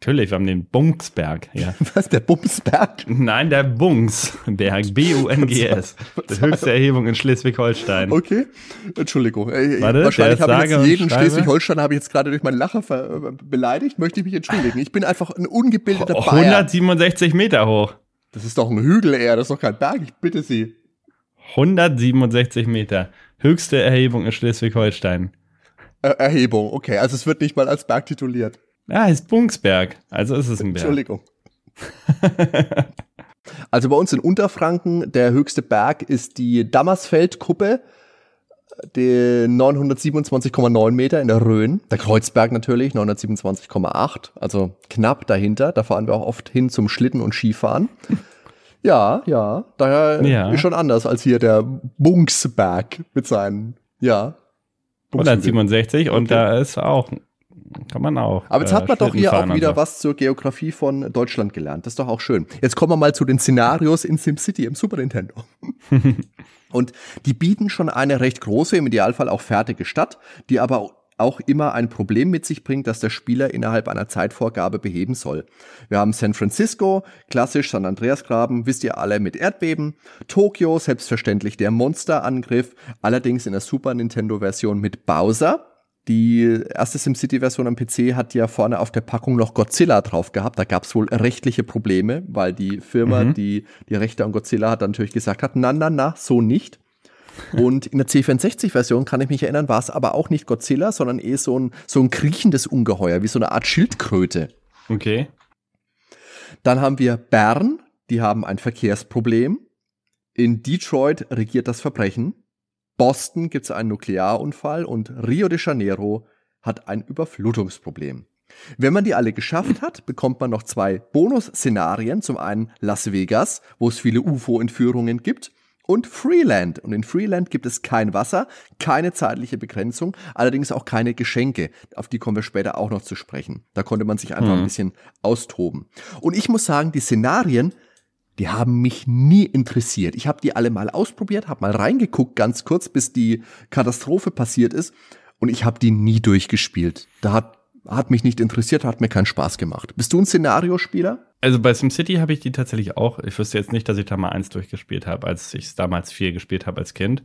Natürlich, wir haben den Bungsberg. Ja. Was, der Bumsberg? Nein, der Bungsberg. B-U-N-G-S. Die höchste Erhebung in Schleswig-Holstein. Okay, Entschuldigung. Warte, Wahrscheinlich habe ich jetzt jeden. Schleswig-Holstein habe ich jetzt gerade durch meinen Lacher äh, beleidigt. Möchte ich mich entschuldigen. Ich bin einfach ein ungebildeter Oh, Bayer. 167 Meter hoch. Das ist doch ein Hügel eher, das ist doch kein Berg. Ich bitte Sie. 167 Meter. Höchste Erhebung in Schleswig-Holstein. Äh, Erhebung, okay. Also es wird nicht mal als Berg tituliert. Ja, heißt Bungsberg. Also ist es ein Berg. Entschuldigung. also bei uns in Unterfranken, der höchste Berg ist die Dammersfeldkuppe, die 927,9 Meter in der Rhön. Der Kreuzberg natürlich, 927,8, also knapp dahinter. Da fahren wir auch oft hin zum Schlitten und Skifahren. Ja, ja, daher Ja. ist schon anders als hier der Bunksberg mit seinen, ja. Bungshügel. 167 und Okay. da ist auch, kann man auch. Aber jetzt äh, hat man doch hier auch wieder was zur Geografie von Deutschland gelernt. Das ist doch auch schön. Jetzt kommen wir mal zu den Szenarios in SimCity im Super Nintendo. Und die bieten schon eine recht große, im Idealfall auch fertige Stadt, die aber auch immer ein Problem mit sich bringt, das der Spieler innerhalb einer Zeitvorgabe beheben soll. Wir haben San Francisco, klassisch San Andreasgraben, wisst ihr alle mit Erdbeben. Tokio, selbstverständlich der Monsterangriff, allerdings in der Super Nintendo-Version mit Bowser. Die erste SimCity-Version am PC hat ja vorne auf der Packung noch Godzilla drauf gehabt. Da gab es wohl rechtliche Probleme, weil die Firma, Mhm. die die Rechte an Godzilla hat, dann natürlich gesagt hat, na, na, na, so nicht. Und in der C64-Version kann ich mich erinnern, war es aber auch nicht Godzilla, sondern eher so ein, so ein kriechendes Ungeheuer, wie so eine Art Schildkröte. Okay. Dann haben wir Bern, die haben ein Verkehrsproblem. In Detroit regiert das Verbrechen. Boston gibt es einen Nuklearunfall und Rio de Janeiro hat ein Überflutungsproblem. Wenn man die alle geschafft hat, bekommt man noch zwei Bonus-Szenarien. Zum einen Las Vegas, wo es viele UFO-Entführungen gibt. Und Freeland. Und in Freeland gibt es kein Wasser, keine zeitliche Begrenzung, allerdings auch keine Geschenke. Auf die kommen wir später auch noch zu sprechen. Da konnte man sich einfach Mhm. ein bisschen austoben. Und ich muss sagen, die Szenarien, die haben mich nie interessiert. Ich habe die alle mal ausprobiert, habe mal reingeguckt, ganz kurz, bis die Katastrophe passiert ist. Und ich habe die nie durchgespielt. Da hat, hat mich nicht interessiert, hat mir keinen Spaß gemacht. Bist du ein Szenariospieler? Also bei SimCity habe ich die tatsächlich auch. Ich wüsste jetzt nicht, dass ich da mal eins durchgespielt habe, als ich es damals viel gespielt habe als Kind.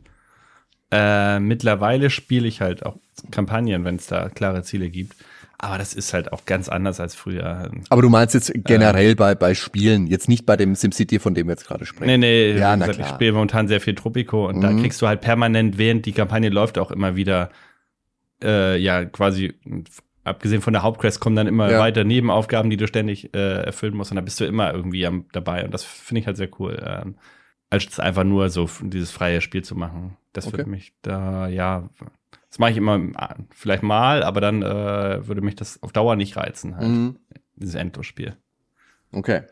Äh, mittlerweile spiele ich halt auch Kampagnen, wenn es da klare Ziele gibt. Aber das ist halt auch ganz anders als früher. Aber du meinst jetzt generell bei, bei Spielen, jetzt nicht bei dem SimCity, von dem wir jetzt gerade sprechen. Nee, nee, Ja, na ich spiele momentan sehr viel Tropico und da Mhm. kriegst du halt permanent, während die Kampagne läuft, auch immer wieder, äh, ja, quasi, abgesehen von der Hauptquest, kommen dann immer Ja. weiter Nebenaufgaben, die du ständig äh, erfüllen musst und da bist du immer irgendwie am, dabei und das finde ich halt sehr cool. Ähm, als einfach nur so dieses freie Spiel zu machen. Das Okay. würde mich da, ja, das mache ich immer ah, vielleicht mal, aber dann äh, würde mich das auf Dauer nicht reizen, halt, Mhm. dieses Endlosspiel. Okay.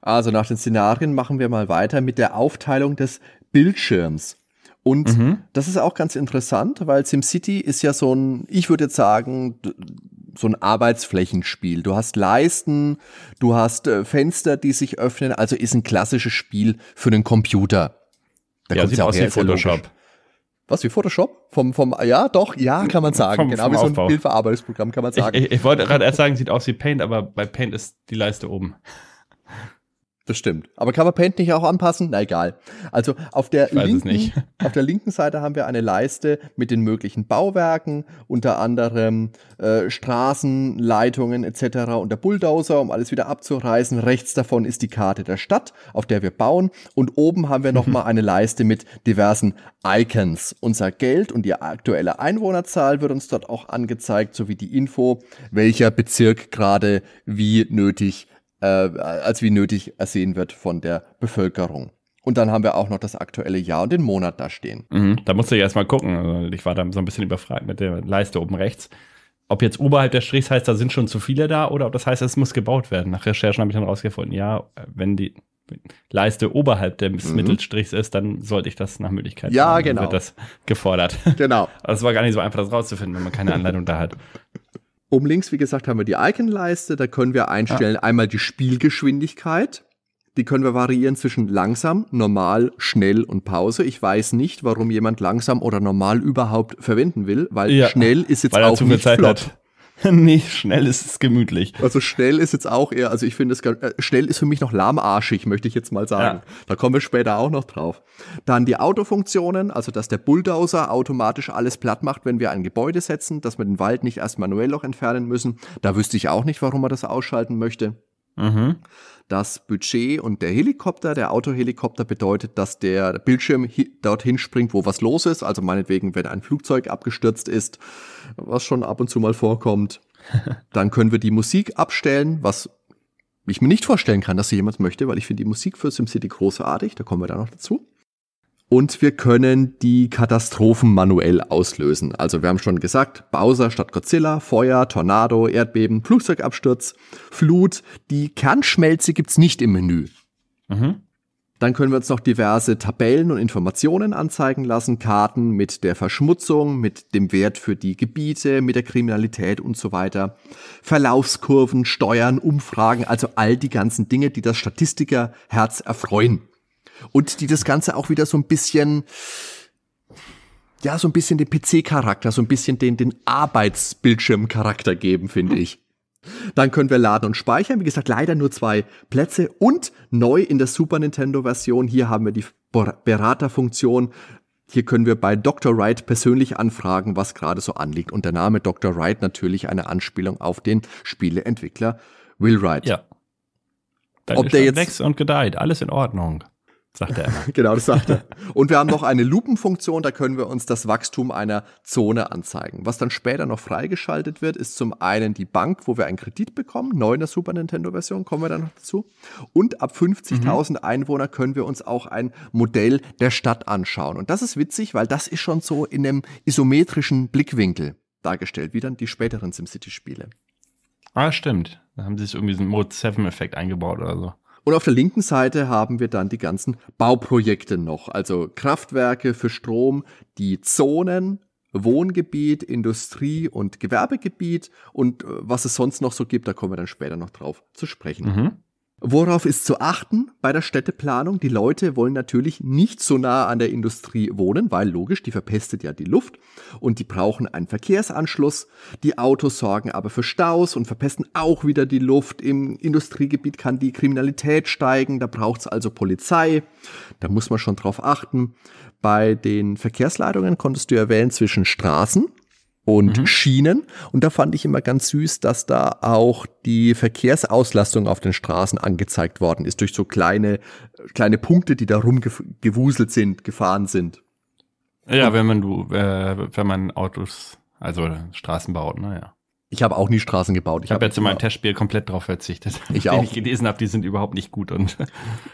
Also nach den Szenarien machen wir mal weiter mit der Aufteilung des Bildschirms. Und Mhm. das ist auch ganz interessant, weil SimCity ist ja so ein, ich würde jetzt sagen, so ein Arbeitsflächenspiel. Du hast Leisten, du hast äh, Fenster, die sich öffnen, also ist ein klassisches Spiel für einen Computer. Da ja, sieht aus her, wie ja logisch. Was, wie Photoshop? Vom, vom, ja, doch, ja, kann man sagen. Vom- genau vom wie so ein. Bildverarbeitungsprogramm, kann man Ich, sagen. ich, ich wollte gerade erst sagen, sieht aus wie Paint, aber bei Paint ist die Leiste oben. Das stimmt. Aber kann man Paint nicht auch anpassen? Na egal. Also auf der, linken, auf der linken Seite haben wir eine Leiste mit den möglichen Bauwerken, unter anderem äh, Straßen, Leitungen etc. und der Bulldozer, um alles wieder abzureißen. Rechts davon ist die Karte der Stadt, auf der wir bauen. Und oben haben wir nochmal eine Leiste mit diversen Icons. Unser Geld und die aktuelle Einwohnerzahl wird uns dort auch angezeigt, sowie die Info, welcher Bezirk gerade wie nötig äh, als wie nötig ersehen wird von der Bevölkerung. Und dann haben wir auch noch das aktuelle Jahr und den Monat da stehen. Mhm. Da musste ich erst mal gucken. Also ich war da so ein bisschen überfragt mit der Leiste oben rechts. Ob jetzt oberhalb des Strichs heißt, da sind schon zu viele da oder ob das heißt, es muss gebaut werden. Nach Recherchen habe ich dann rausgefunden, ja, wenn die Leiste oberhalb des Mhm. Mittelstrichs ist, dann sollte ich das nach Möglichkeit Ja, machen. Dann genau. Wird das gefordert. Genau. Aber es war gar nicht so einfach, das rauszufinden, wenn man keine Anleitung da hat. Oben links, wie gesagt, haben wir die Icon-Leiste. Da können wir einstellen einmal die Spielgeschwindigkeit. Die können wir variieren zwischen langsam, normal, schnell und Pause. Ich weiß nicht, warum jemand langsam oder normal überhaupt verwenden will, weil Ja, schnell ist jetzt Weil auch nicht flott. hat. nee, schnell ist es gemütlich. Also schnell ist jetzt auch eher, also ich finde es äh, schnell ist für mich noch lahmarschig, möchte ich jetzt mal sagen. Ja. Da kommen wir später auch noch drauf. Dann die Autofunktionen, also dass der Bulldozer automatisch alles platt macht, wenn wir ein Gebäude setzen, dass wir den Wald nicht erst manuell noch entfernen müssen. Da wüsste ich auch nicht, warum man das ausschalten möchte. Mhm. Das Budget und der Helikopter, der Autohelikopter bedeutet, dass der Bildschirm dorthin springt, wo was los ist. Also meinetwegen, wenn ein Flugzeug abgestürzt ist, was schon ab und zu mal vorkommt. Dann können wir die Musik abstellen, was ich mir nicht vorstellen kann, dass sie jemand möchte, weil ich finde die Musik für SimCity großartig. Da kommen wir da noch dazu. Und wir können die Katastrophen manuell auslösen. Also wir haben schon gesagt, Bowser statt Godzilla, Feuer, Tornado, Erdbeben, Flugzeugabsturz, Flut. Die Kernschmelze gibt's nicht im Menü. Mhm. Dann können wir uns noch diverse Tabellen und Informationen anzeigen lassen, Karten mit der Verschmutzung, mit dem Wert für die Gebiete, mit der Kriminalität und so weiter. Verlaufskurven, Steuern, Umfragen, also all die ganzen Dinge, die das Statistikerherz erfreuen und die das Ganze auch wieder so ein bisschen ja, so ein bisschen den PC-Charakter, so ein bisschen den, den Arbeitsbildschirm-Charakter geben, finde ich. Dann können wir laden und speichern. Wie gesagt, leider nur zwei Plätze und neu in der Super Nintendo-Version. Hier haben wir die Beraterfunktion. Hier können wir bei Dr. Wright persönlich anfragen, was gerade so anliegt. Und der Name Dr. Wright natürlich eine Anspielung auf den Spieleentwickler Will Wright. Ja. Deine Ob der jetzt wächst und gedeiht, alles in Ordnung sagt er immer. genau, das sagt er. Und wir haben noch eine Lupenfunktion, da können wir uns das Wachstum einer Zone anzeigen. Was dann später noch freigeschaltet wird, ist zum einen die Bank, wo wir einen Kredit bekommen, neu in der Super Nintendo-Version, kommen wir dann noch dazu. Und ab 50.000 mhm. Einwohner können wir uns auch ein Modell der Stadt anschauen. Und das ist witzig, weil das ist schon so in einem isometrischen Blickwinkel dargestellt, wie dann die späteren SimCity-Spiele. Ah, stimmt. Da haben sie sich irgendwie so einen Mode 7-Effekt eingebaut oder so. Und auf der linken Seite haben wir dann die ganzen Bauprojekte noch, also Kraftwerke für Strom, die Zonen, Wohngebiet, Industrie und Gewerbegebiet und äh, was es sonst noch so gibt, da kommen wir dann später noch drauf zu sprechen. Mhm. Worauf ist zu achten bei der Städteplanung? Die Leute wollen natürlich nicht so nah an der Industrie wohnen, weil logisch, die verpestet ja die Luft und die brauchen einen Verkehrsanschluss. Die Autos sorgen aber für Staus und verpesten auch wieder die Luft. Im Industriegebiet kann die Kriminalität steigen, da braucht's also Polizei. Da muss man schon drauf achten. Bei den Verkehrsleitungen konntest du ja wählen zwischen Straßen, und mhm. Schienen. Und da fand ich immer ganz süß, dass da auch die Verkehrsauslastung auf den Straßen angezeigt worden ist, durch so kleine, kleine Punkte, die da rumgewuselt sind, gefahren sind. Ja, wenn man du, äh, wenn man Autos, also Straßen baut, naja. Ich habe auch nie Straßen gebaut. Ich, habe hab jetzt in meinem Testspiel komplett drauf verzichtet. Ich auch. Den ich gelesen habe, die sind überhaupt nicht gut und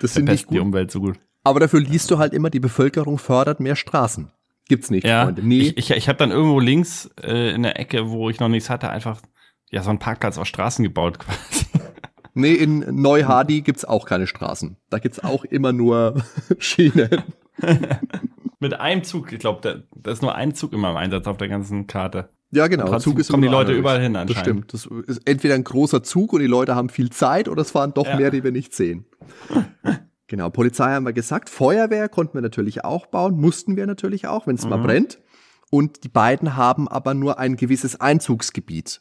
das sind nicht gut. die Umwelt so gut. Aber dafür liest du halt immer, die Bevölkerung fördert mehr Straßen. Gibt's nicht, ja, Freunde. Nee. Ich, ich, ich habe dann irgendwo links äh, in der Ecke, wo ich noch nichts hatte, einfach ja so einen Parkplatz aus Straßen gebaut quasi. Nee, in Neu-Hardy gibt's auch keine Straßen. Da gibt's auch immer nur Schienen. Mit einem Zug, ich glaube, da, da ist nur ein Zug immer im Einsatz auf der ganzen Karte. Ja, genau. Zug ist kommen die Leute überall hin anscheinend. Das stimmt. Das ist entweder ein großer Zug und die Leute haben viel Zeit oder es fahren doch ja. mehr, die wir nicht sehen. Genau, Polizei haben wir gesagt. Feuerwehr konnten wir natürlich auch bauen, mussten wir natürlich auch, wenn es mhm. mal brennt. Und die beiden haben aber nur ein gewisses Einzugsgebiet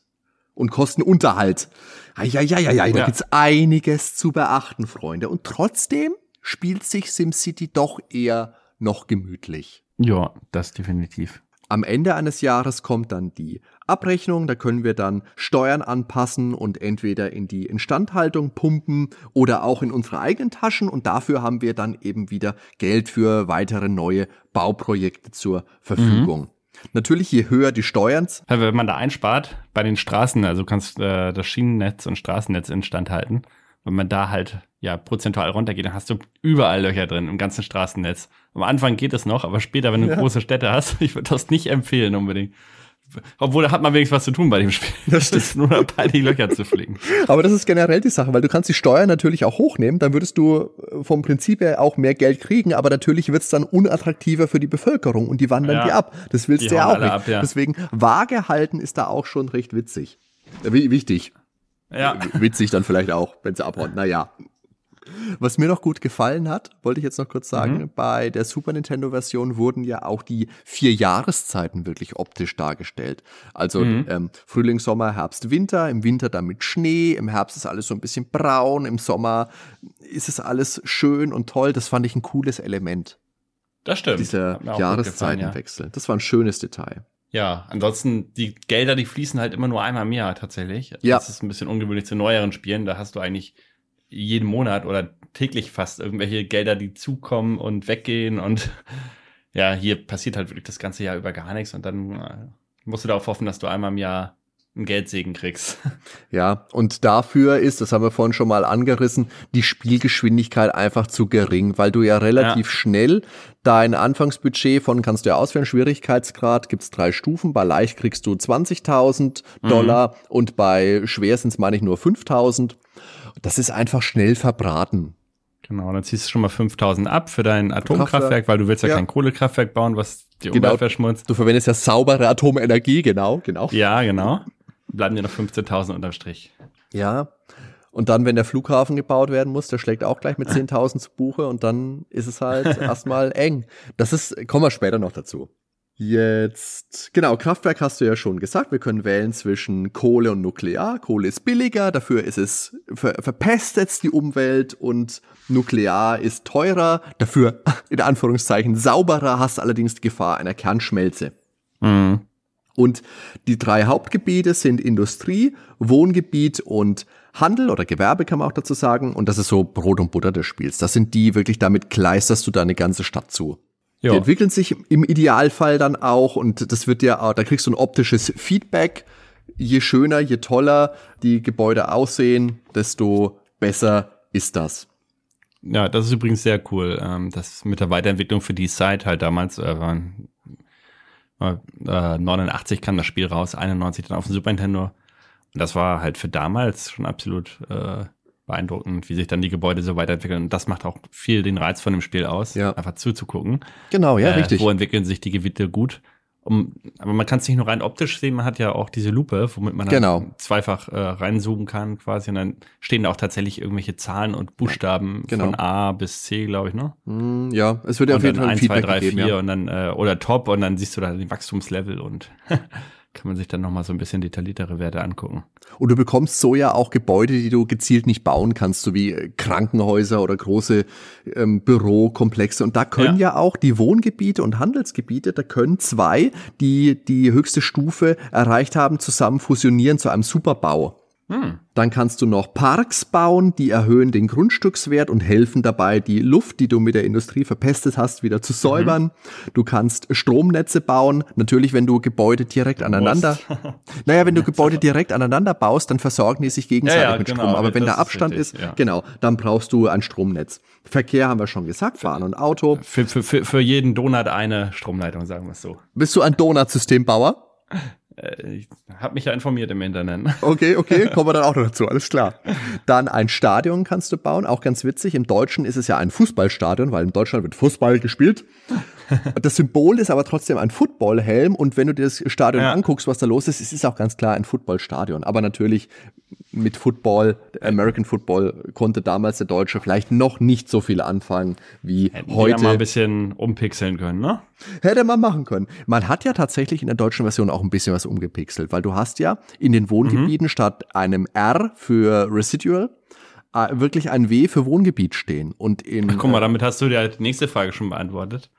und kosten Unterhalt. Eieieiei, ja. da gibt's einiges zu beachten, Freunde. Und trotzdem spielt sich SimCity doch eher noch gemütlich. Ja, das definitiv. Am Ende eines Jahres kommt dann die Abrechnung, da können wir dann Steuern anpassen und entweder in die Instandhaltung pumpen oder auch in unsere eigenen Taschen und dafür haben wir dann eben wieder Geld für weitere neue Bauprojekte zur Verfügung. Mhm. Natürlich, je höher die Steuern. Wenn man da einspart bei den Straßen, also kannst äh, das Schienennetz und Straßennetz instand halten, wenn man da halt ja prozentual runtergeht, dann hast du überall Löcher drin im ganzen Straßennetz. Am Anfang geht es noch, aber später, wenn du ja. große Städte hast, ich würde das nicht empfehlen unbedingt. Obwohl, da hat man wenigstens was zu tun bei dem Spiel. Das ist nur dabei, die Löcher zu fliegen. Aber das ist generell die Sache, weil du kannst die Steuern natürlich auch hochnehmen, dann würdest du äh, vom Prinzip her auch mehr Geld kriegen, aber natürlich wird es dann unattraktiver für die Bevölkerung und die wandern ja. die ab. Das willst die du ja auch nicht. Ab, ja. Deswegen vage halten ist da auch schon recht witzig. Wichtig. Ja. Witzig dann vielleicht auch, wenn sie abhauen. Naja. Was mir noch gut gefallen hat, wollte ich jetzt noch kurz sagen, mhm. bei der Super Nintendo-Version wurden ja auch die vier Jahreszeiten wirklich optisch dargestellt. Also mhm. ähm, Frühling, Sommer, Herbst, Winter, im Winter dann mit Schnee, im Herbst ist alles so ein bisschen braun, im Sommer ist es alles schön und toll. Das fand ich ein cooles Element. Das stimmt. Dieser Jahreszeitenwechsel. Ja. Das war ein schönes Detail. Ja, ansonsten, die Gelder, die fließen halt immer nur einmal im Jahr tatsächlich. Ja. Das ist ein bisschen ungewöhnlich zu neueren Spielen. Da hast du eigentlich jeden Monat oder täglich fast irgendwelche Gelder, die zukommen und weggehen. Und ja, hier passiert halt wirklich das ganze Jahr über gar nichts. Und dann äh, musst du darauf hoffen, dass du einmal im Jahr einen Geldsegen kriegst. Ja, und dafür ist, das haben wir vorhin schon mal angerissen, die Spielgeschwindigkeit einfach zu gering, weil du ja relativ ja. schnell dein Anfangsbudget von, kannst du ja auswählen, Schwierigkeitsgrad, gibt's drei Stufen, bei leicht kriegst du 20.000 Dollar mhm. und bei schwer sind's meine ich nur 5.000. Das ist einfach schnell verbraten. Genau, dann ziehst du schon mal 5000 ab für dein Atomkraftwerk, weil du willst ja, ja, kein Kohlekraftwerk bauen, was die genau. Umwelt verschmutzt. Du verwendest ja saubere Atomenergie, genau, genau. Ja, genau bleiben dir noch 15.000 unterm Strich. Ja. Und dann, wenn der Flughafen gebaut werden muss, der schlägt auch gleich mit 10.000 zu Buche und dann ist es halt erstmal eng. Das ist, kommen wir später noch dazu. Jetzt, genau, Kraftwerk hast du ja schon gesagt. Wir können wählen zwischen Kohle und Nuklear. Kohle ist billiger, dafür ist es, ver verpestet die Umwelt und Nuklear ist teurer, dafür in Anführungszeichen sauberer, hast allerdings die Gefahr einer Kernschmelze. Mhm. Und die drei Hauptgebiete sind Industrie, Wohngebiet und Handel oder Gewerbe kann man auch dazu sagen. Und das ist so Brot und Butter des Spiels. Das sind die wirklich, damit kleisterst du deine ganze Stadt zu. Jo. Die entwickeln sich im Idealfall dann auch und das wird ja, da kriegst du ein optisches Feedback. Je schöner, je toller die Gebäude aussehen, desto besser ist das. Ja, das ist übrigens sehr cool. Ähm, das mit der Weiterentwicklung für die Site halt damals äh, äh, 89 kam das Spiel raus, 91 dann auf dem Super Nintendo. Und das war halt für damals schon absolut äh, beeindruckend, wie sich dann die Gebäude so weiterentwickeln. Und das macht auch viel den Reiz von dem Spiel aus, ja. einfach zuzugucken. Genau, ja, äh, richtig. Wo entwickeln sich die Gebiete gut. Um, aber man kann es nicht nur rein optisch sehen, man hat ja auch diese Lupe, womit man genau. zweifach äh, reinzoomen kann quasi. Und dann stehen da auch tatsächlich irgendwelche Zahlen und Buchstaben genau. von A bis C, glaube ich, ne? Mm, ja, es wird ja auf jeden Fall ein 1, Feedback 2, 3, gegeben, 4 ja. und dann, äh, oder Top und dann siehst du da den Wachstumslevel und kann man sich dann nochmal so ein bisschen detailliertere Werte angucken. Und du bekommst so ja auch Gebäude, die du gezielt nicht bauen kannst, so wie äh, Krankenhäuser oder große ähm, Bürokomplexe. Und da können ja. ja auch die Wohngebiete und Handelsgebiete, da können zwei, die die höchste Stufe erreicht haben, zusammen fusionieren zu einem Superbau. Hm. Dann kannst du noch Parks bauen, die erhöhen den Grundstückswert und helfen dabei, die Luft, die du mit der Industrie verpestet hast, wieder zu säubern. Mhm. Du kannst Stromnetze bauen. Natürlich, wenn du Gebäude direkt aneinander, naja, wenn du Gebäude direkt aneinander baust, dann versorgen die sich gegenseitig ja, ja, mit genau, Strom. Aber wenn der Abstand ist, richtig, ist ja. genau, dann brauchst du ein Stromnetz. Verkehr haben wir schon gesagt, Fahren und Auto. Für, für, für, für jeden Donut eine Stromleitung, sagen wir es so. Bist du ein Donut-Systembauer? Äh, ich habe mich ja informiert im Internet. Okay, okay, kommen wir dann auch noch dazu, alles klar. Dann ein Stadion kannst du bauen, auch ganz witzig. Im Deutschen ist es ja ein Fußballstadion, weil in Deutschland wird Fußball gespielt. Das Symbol ist aber trotzdem ein Footballhelm und wenn du dir das Stadion ja. anguckst, was da los ist, es ist auch ganz klar ein Footballstadion. Aber natürlich mit Football, American Football konnte damals der Deutsche vielleicht noch nicht so viel anfangen wie Hätten heute. Ja mal ein bisschen umpixeln können, ne? Hätte man machen können. Man hat ja tatsächlich in der deutschen Version auch ein bisschen was umgepixelt, weil du hast ja in den Wohngebieten mhm. statt einem R für Residual äh, wirklich ein W für Wohngebiet stehen. Und in, Ach, guck mal, äh, damit hast du dir die nächste Frage schon beantwortet.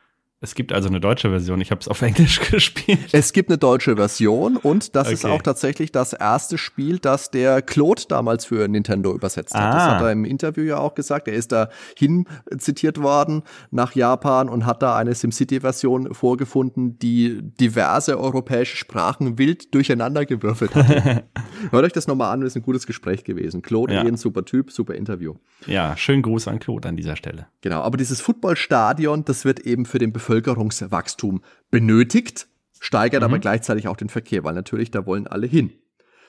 Es gibt also eine deutsche Version. Ich habe es auf Englisch gespielt. Es gibt eine deutsche Version und das okay. ist auch tatsächlich das erste Spiel, das der Claude damals für Nintendo übersetzt hat. Ah. Das hat er im Interview ja auch gesagt. Er ist da hin zitiert worden nach Japan und hat da eine SimCity-Version vorgefunden, die diverse europäische Sprachen wild durcheinander gewürfelt hat. Hört euch das nochmal an, das ist ein gutes Gespräch gewesen. Claude, ja. ein super Typ, super Interview. Ja, schönen Gruß an Claude an dieser Stelle. Genau, aber dieses Footballstadion, das wird eben für den Bevölkerungsschutz Bevölkerungswachstum benötigt, steigert mhm. aber gleichzeitig auch den Verkehr, weil natürlich da wollen alle hin.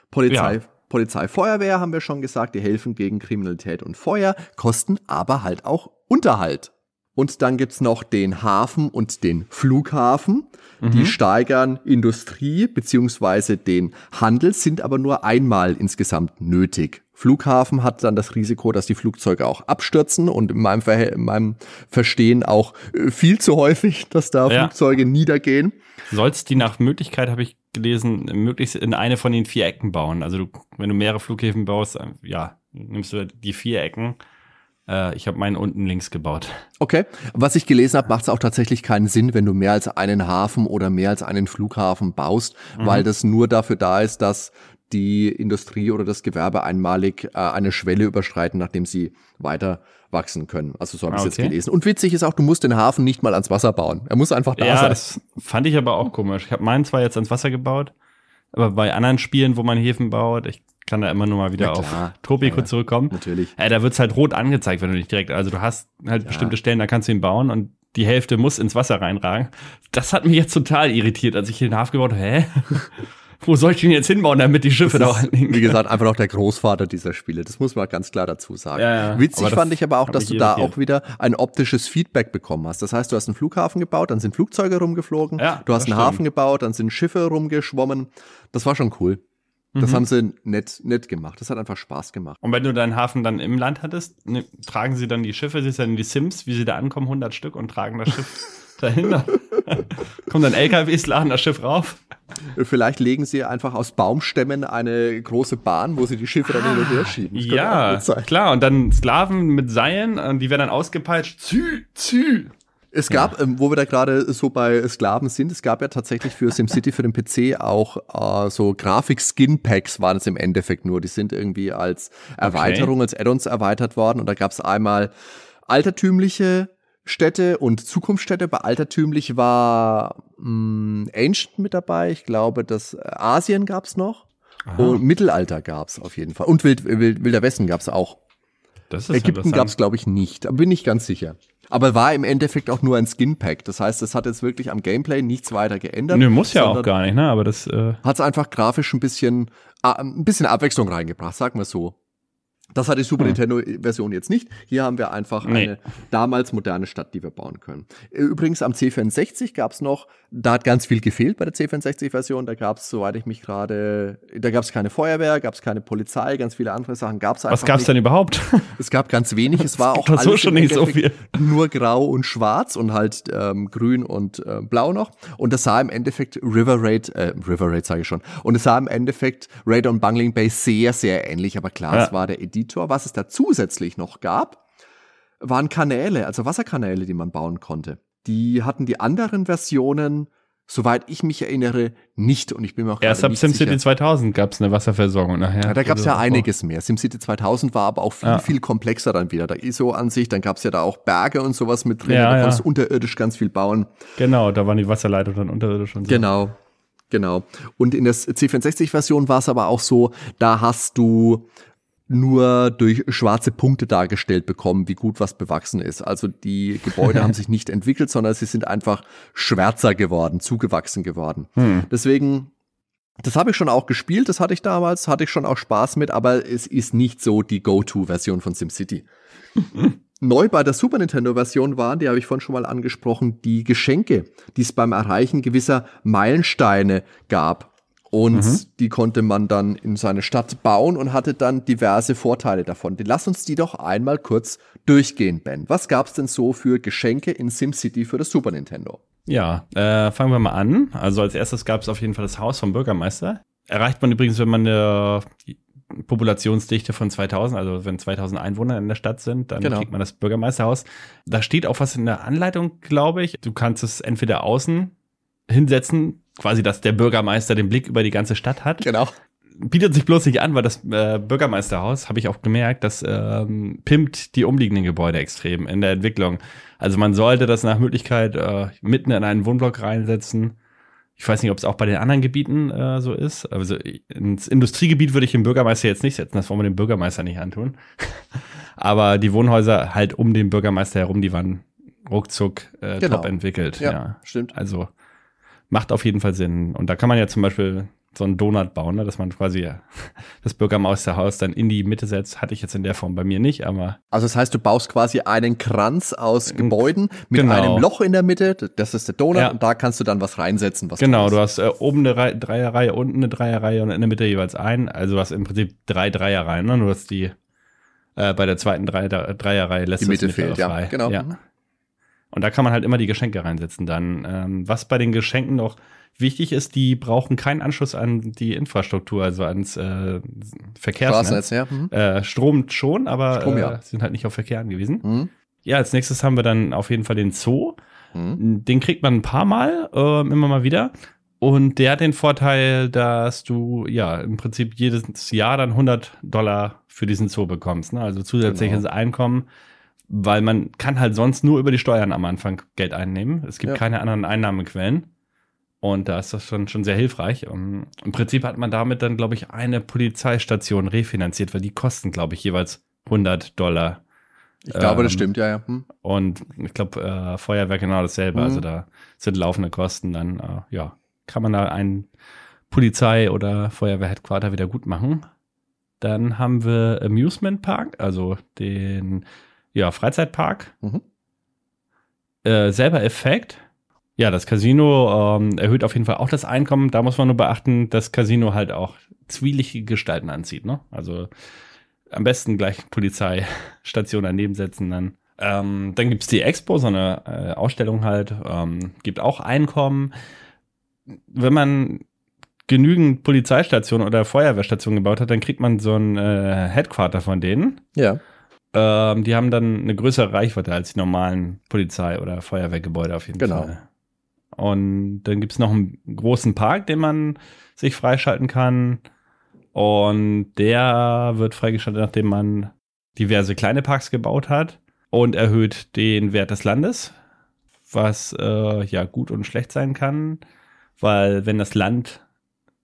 Polizei, ja. Polizei, Feuerwehr haben wir schon gesagt, die helfen gegen Kriminalität und Feuer, kosten aber halt auch Unterhalt. Und dann gibt's noch den Hafen und den Flughafen. Die steigern Industrie beziehungsweise den Handel, sind aber nur einmal insgesamt nötig. Flughafen hat dann das Risiko, dass die Flugzeuge auch abstürzen und in meinem, Verhe in meinem Verstehen auch äh, viel zu häufig, dass da Ja. Flugzeuge niedergehen. Sollst die nach Möglichkeit, habe ich gelesen, möglichst in eine von den vier Ecken bauen. Also du, wenn du mehrere Flughäfen baust, äh, ja, nimmst du die vier Ecken. Äh, ich habe meinen unten links gebaut. Okay. Was ich gelesen habe, macht es auch tatsächlich keinen Sinn, wenn du mehr als einen Hafen oder mehr als einen Flughafen baust, Mhm. weil das nur dafür da ist, dass die Industrie oder das Gewerbe einmalig äh, eine Schwelle überschreiten, nachdem sie weiter wachsen können. Also so habe ich Ah, es jetzt okay. gelesen. Und witzig ist auch, du musst den Hafen nicht mal ans Wasser bauen. Er muss einfach da Ja, sein. das fand ich aber auch komisch. Ich habe meinen zwar jetzt ans Wasser gebaut, aber bei anderen Spielen, wo man Häfen baut, ich kann da immer nur mal wieder Ja, auf. Tropico Ja, ja. zurückkommen. Natürlich. Äh, da wird's halt rot angezeigt, wenn du nicht direkt, also du hast halt bestimmte Stellen, da kannst du ihn bauen und die Hälfte muss ins Wasser reinragen. Das hat mich jetzt total irritiert, als ich den Hafen gebaut habe. Hä? Wo soll ich den jetzt hinbauen, damit die Schiffe da anliegen? wie gesagt, einfach noch der Großvater dieser Spiele. Das muss man ganz klar dazu sagen. Ja, ja. Witzig fand ich aber auch, dass du da auch wieder ein optisches Feedback bekommen hast. Das heißt, du hast einen Flughafen gebaut, dann sind Flugzeuge rumgeflogen. Ja, du hast einen stimmt. Hafen gebaut, dann sind Schiffe rumgeschwommen. Das war schon cool. Mhm. Das haben sie nett, nett gemacht. Das hat einfach Spaß gemacht. Und wenn du deinen Hafen dann im Land hattest, ne, tragen sie dann die Schiffe, siehst du dann die Sims, wie sie da ankommen, 100 Stück und tragen das Schiff dahinter. Kommen dann LKWs, laden das Schiff rauf. Vielleicht legen sie einfach aus Baumstämmen eine große Bahn, wo sie die Schiffe dann hin und her schieben. Das Ja, klar. Und dann Sklaven mit Seilen, und die werden dann ausgepeitscht. Zü, zü. Es gab, ähm, wo wir da gerade so bei Sklaven sind, es gab ja tatsächlich für SimCity für den PC auch äh, so Grafik-Skin-Packs waren es im Endeffekt nur. Die sind irgendwie als Erweiterung, als Add-ons erweitert worden. Und da gab es einmal altertümliche Städte und Zukunftsstädte. Bei altertümlich war mh, Ancient mit dabei. Ich glaube, das äh, Asien gab es noch. Und Mittelalter gab es auf jeden Fall. Und Wild, Wild, Wilder Westen gab es auch. Das ist Ägypten gab es, glaube ich, nicht. Aber bin ich ganz sicher. Aber war im Endeffekt auch nur ein Skin-Pack. Das heißt, es hat jetzt wirklich am Gameplay nichts weiter geändert. Nö, muss ja auch gar nicht, ne? Aber das, äh, Hat es einfach grafisch ein bisschen, ah, ein bisschen Abwechslung reingebracht, sagen wir so. Das hat die Super Nintendo-Version jetzt nicht. Hier haben wir einfach Nee. eine damals moderne Stadt, die wir bauen können. Äh, Übrigens am C64 gab es noch, da hat ganz viel gefehlt bei der C64-Version. Da gab es, soweit ich mich gerade, da gab es keine Feuerwehr, gab es keine Polizei, ganz viele andere Sachen gab es einfach was gab's nicht. denn überhaupt? Es gab ganz wenig, es war auch doch so alles schon nicht so Endeffekt nur grau und schwarz und halt ähm, grün und äh, blau noch. Und das sah im Endeffekt River Raid, äh, River Raid sage ich schon, und es sah im Endeffekt Raid on Bungling Bay sehr, sehr ähnlich. Aber klar, Ja. es war der Editor. Was es da zusätzlich noch gab, waren Kanäle, also Wasserkanäle, die man bauen konnte. Die hatten die anderen Versionen, soweit ich mich erinnere, nicht. Und ich bin mir auch Erst ab SimCity sicher. 2000 gab's eine Wasserversorgung nachher. Ja, da gab es Also, ja einiges mehr. SimCity 2000 war aber auch viel, Ja. viel komplexer dann wieder. Der ISO-Ansicht, dann gab es ja da auch Berge und sowas mit drin. Ja, da ja. konntest du unterirdisch ganz viel bauen. Genau, da waren die Wasserleitungen dann unterirdisch und so. Genau. Genau. Und in der C64-Version war es aber auch so, da hast du nur durch schwarze Punkte dargestellt bekommen, wie gut was bewachsen ist. Also die Gebäude haben sich nicht entwickelt, sondern sie sind einfach schwärzer geworden, zugewachsen geworden. Deswegen, das habe ich schon auch gespielt, das hatte ich damals, hatte ich schon auch Spaß mit, aber es ist nicht so die Go-To-Version von SimCity. Neu bei der Super Nintendo-Version waren, die habe ich vorhin schon mal angesprochen, die Geschenke, die es beim Erreichen gewisser Meilensteine gab. Und die konnte man dann in seine Stadt bauen und hatte dann diverse Vorteile davon. Lass uns die doch einmal kurz durchgehen, Ben. Was gab's denn so für Geschenke in SimCity für das Super Nintendo? Ja, äh, fangen wir mal an. Also als erstes gab es auf jeden Fall das Haus vom Bürgermeister. Erreicht man übrigens, wenn man eine Populationsdichte von 2000, also wenn 2000 Einwohner in der Stadt sind, dann Genau. kriegt man das Bürgermeisterhaus. Da steht auch was in der Anleitung, glaube ich. Du kannst es entweder außen hinsetzen, quasi, dass der Bürgermeister den Blick über die ganze Stadt hat. Genau. Bietet sich bloß nicht an, weil das äh, Bürgermeisterhaus, habe ich auch gemerkt, das ähm, pimpt die umliegenden Gebäude extrem in der Entwicklung. Also man sollte das nach Möglichkeit äh, mitten in einen Wohnblock reinsetzen. Ich weiß nicht, ob es auch bei den anderen Gebieten äh, so ist. Also ins Industriegebiet würde ich den Bürgermeister jetzt nicht setzen. Das wollen wir dem Bürgermeister nicht antun. Aber die Wohnhäuser halt um den Bürgermeister herum, die waren ruckzuck äh, Genau. top entwickelt. Ja, Ja, stimmt. Also macht auf jeden Fall Sinn. Und da kann man ja zum Beispiel so einen Donut bauen, ne? dass man quasi das Bürgermeisterhaus dann in die Mitte setzt. Hatte ich jetzt in der Form bei mir nicht, aber. Also das heißt, du baust quasi einen Kranz aus Gebäuden mit Genau. einem Loch in der Mitte, das ist der Donut, Ja. und da kannst du dann was reinsetzen. Was Genau, du hast äh, oben eine Rei- Dreierreihe, unten eine Dreierreihe und in der Mitte jeweils ein. Also du hast im Prinzip drei Dreierreihen, ne? Nur dass die äh, bei der zweiten Dreier Dreierreihe lässt Die das Mitte mittlere fehlt, ja, genau. Ja. Und da kann man halt immer die Geschenke reinsetzen dann. Ähm, was bei den Geschenken noch wichtig ist, die brauchen keinen Anschluss an die Infrastruktur, also ans äh, Verkehrsnetz. Straßennetz, ja. Mhm. Äh, Strom schon, aber Strom, ja. äh, sind halt nicht auf Verkehr angewiesen. Mhm. Ja, als nächstes haben wir dann auf jeden Fall den Zoo. Mhm. Den kriegt man ein paar Mal, ähm, immer mal wieder. Und der hat den Vorteil, dass du ja im Prinzip jedes Jahr dann 100 Dollar für diesen Zoo bekommst. Ne? Also zusätzliches Genau. Einkommen, weil man kann halt sonst nur über die Steuern am Anfang Geld einnehmen. Es gibt Ja. keine anderen Einnahmequellen. Und da ist das schon, schon sehr hilfreich. Und Im Prinzip hat man damit dann, glaube ich, eine Polizeistation refinanziert, weil die kosten, glaube ich, jeweils 100 Dollar. Ich glaube, das Ähm, stimmt, ja, ja. Hm. Und ich glaube, äh, Feuerwehr genau dasselbe. Mhm. Also da sind laufende Kosten. Dann, äh, ja, kann man da ein Polizei- oder Feuerwehr-Headquarter wieder gut machen. Dann haben wir Amusement Park, also den ja, Freizeitpark. Mhm. Äh, selber Effekt. Ja, das Casino ähm, erhöht auf jeden Fall auch das Einkommen. Da muss man nur beachten, dass Casino halt auch zwielichtige Gestalten anzieht. Ne? Also am besten gleich Polizeistation daneben setzen dann. Ähm, dann gibt's die Expo, so eine äh, Ausstellung halt, ähm, gibt auch Einkommen. Wenn man genügend Polizeistationen oder Feuerwehrstationen gebaut hat, dann kriegt man so ein äh, Headquarter von denen. Ja. Ähm, die haben dann eine größere Reichweite als die normalen Polizei- oder Feuerwehrgebäude auf jeden Genau. Fall. Und dann gibt's noch einen großen Park, den man sich freischalten kann. Und der wird freigeschaltet, nachdem man diverse kleine Parks gebaut hat und erhöht den Wert des Landes, was äh, ja gut und schlecht sein kann, weil wenn das Land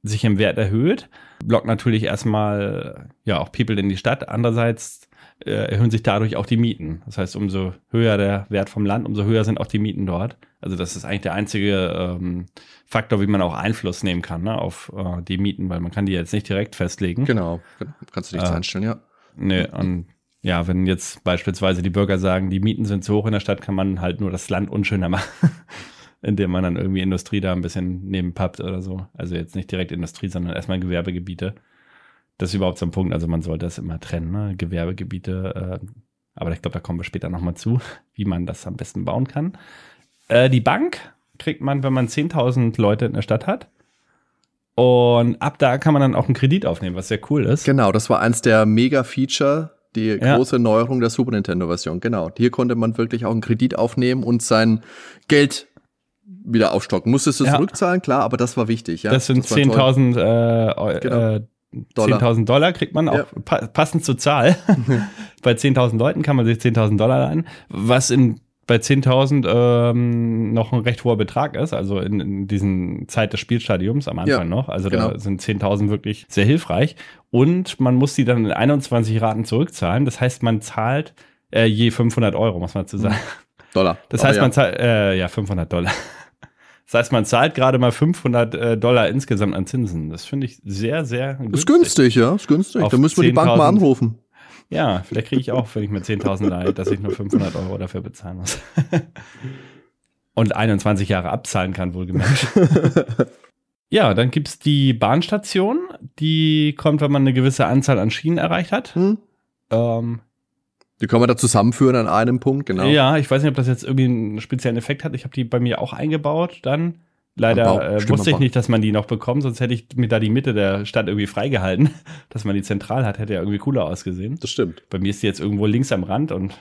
sich im Wert erhöht, lockt natürlich erstmal ja auch People in die Stadt. Andererseits äh, erhöhen sich dadurch auch die Mieten. Das heißt, umso höher der Wert vom Land, umso höher sind auch die Mieten dort. Also das ist eigentlich der einzige ähm, Faktor, wie man auch Einfluss nehmen kann ne, auf äh, die Mieten, weil man kann die jetzt nicht direkt festlegen. Genau. genau. Kannst du nichts Ah. einstellen, ja. Nee, und ja, wenn jetzt beispielsweise die Bürger sagen, die Mieten sind zu hoch in der Stadt, kann man halt nur das Land unschöner machen, indem man dann irgendwie Industrie da ein bisschen nebenpappt oder so. Also jetzt nicht direkt Industrie, sondern erstmal Gewerbegebiete. Das ist überhaupt so ein Punkt, also man sollte das immer trennen, ne? Gewerbegebiete. Äh, aber ich glaube, da kommen wir später nochmal zu, wie man das am besten bauen kann. Äh, die Bank kriegt man, wenn man 10.000 Leute in der Stadt hat. Und ab da kann man dann auch einen Kredit aufnehmen, was sehr cool ist. Genau, das war eins der Mega-Feature, die Ja. große Neuerung der Super Nintendo-Version. Genau. Hier konnte man wirklich auch einen Kredit aufnehmen und sein Geld wieder aufstocken. Musstest du Ja. zurückzahlen, klar, aber das war wichtig. Ja? das sind war toll. 10.000 äh, Genau. äh, Dollar. 10.000 Dollar kriegt man auch Ja. pa passend zur Zahl. bei 10.000 Leuten kann man sich 10.000 Dollar leihen, was in bei 10.000 ähm, noch ein recht hoher Betrag ist, also in, in diesen Zeit des Spielstadiums am Anfang Ja, noch. Also genau. da sind 10.000 wirklich sehr hilfreich. Und man muss die dann in 21 Raten zurückzahlen. Das heißt, man zahlt äh, je 500 Euro, muss man zu sagen. Dollar. Das heißt, ja. man zahlt, äh, ja, 500 Dollar. Das heißt, man zahlt gerade mal 500 äh, Dollar insgesamt an Zinsen. Das finde ich sehr, sehr günstig. Ist günstig, ja, ist günstig. Auf Da müssen wir die Bank mal 10.000. anrufen. Ja, vielleicht kriege ich auch, wenn ich mir 10.000 leihe, dass ich nur 500 Euro dafür bezahlen muss. Und 21 Jahre abzahlen kann, wohlgemerkt. Ja, dann gibt's die Bahnstation. Die kommt, wenn man eine gewisse Anzahl an Schienen erreicht hat. Hm? Ähm, Die können wir da zusammenführen an einem Punkt, genau. Ja, ich weiß nicht, ob das jetzt irgendwie einen speziellen Effekt hat. Ich habe die bei mir auch eingebaut dann. Leider äh, wusste ich nicht, dass man die noch bekommt, sonst hätte ich mir da die Mitte der Stadt irgendwie freigehalten. Dass man die zentral hat, hätte ja irgendwie cooler ausgesehen. Das stimmt. Bei mir ist die jetzt irgendwo links am Rand und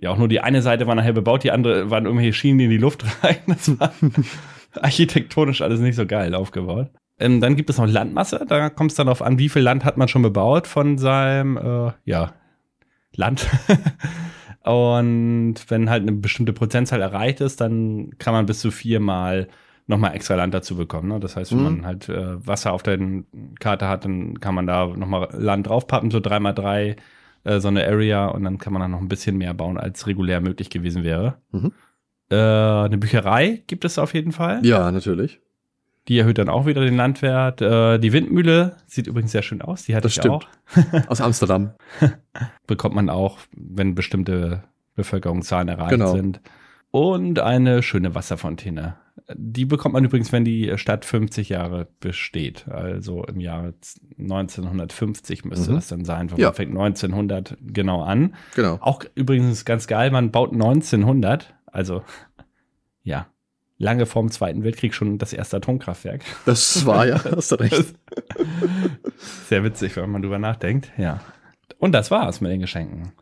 ja, auch nur die eine Seite war nachher bebaut, die andere waren irgendwelche Schienen in die Luft rein. Das war architektonisch alles nicht so geil aufgebaut. Ähm, dann gibt es noch Landmasse, da kommt es dann darauf an, wie viel Land hat man schon bebaut von seinem, äh, ja, Land. und wenn halt eine bestimmte Prozentzahl erreicht ist, dann kann man bis zu viermal nochmal extra Land dazu bekommen. Ne? Das heißt, wenn Mhm. man halt äh, Wasser auf der Karte hat, dann kann man da nochmal Land draufpappen, so drei mal drei äh, so eine Area und dann kann man dann noch ein bisschen mehr bauen, als regulär möglich gewesen wäre. Mhm. Äh, eine Bücherei gibt es auf jeden Fall. Ja, natürlich. Die erhöht dann auch wieder den Landwert. Äh, die Windmühle sieht übrigens sehr schön aus. Die hatte Das ich stimmt. auch. Aus Amsterdam. Bekommt man auch, wenn bestimmte Bevölkerungszahlen erreicht Genau. sind. Und eine schöne Wasserfontäne. Die bekommt man übrigens, wenn die Stadt 50 Jahre besteht. Also im Jahre 1950 müsste Mhm. das dann sein. weil Ja. Man fängt 1900 genau an. Genau. Auch übrigens ganz geil, man baut 1900, also ja, lange vorm Zweiten Weltkrieg schon das erste Atomkraftwerk. Das war ja, hast du recht. Sehr witzig, wenn man drüber nachdenkt. Ja. Und das war's mit den Geschenken.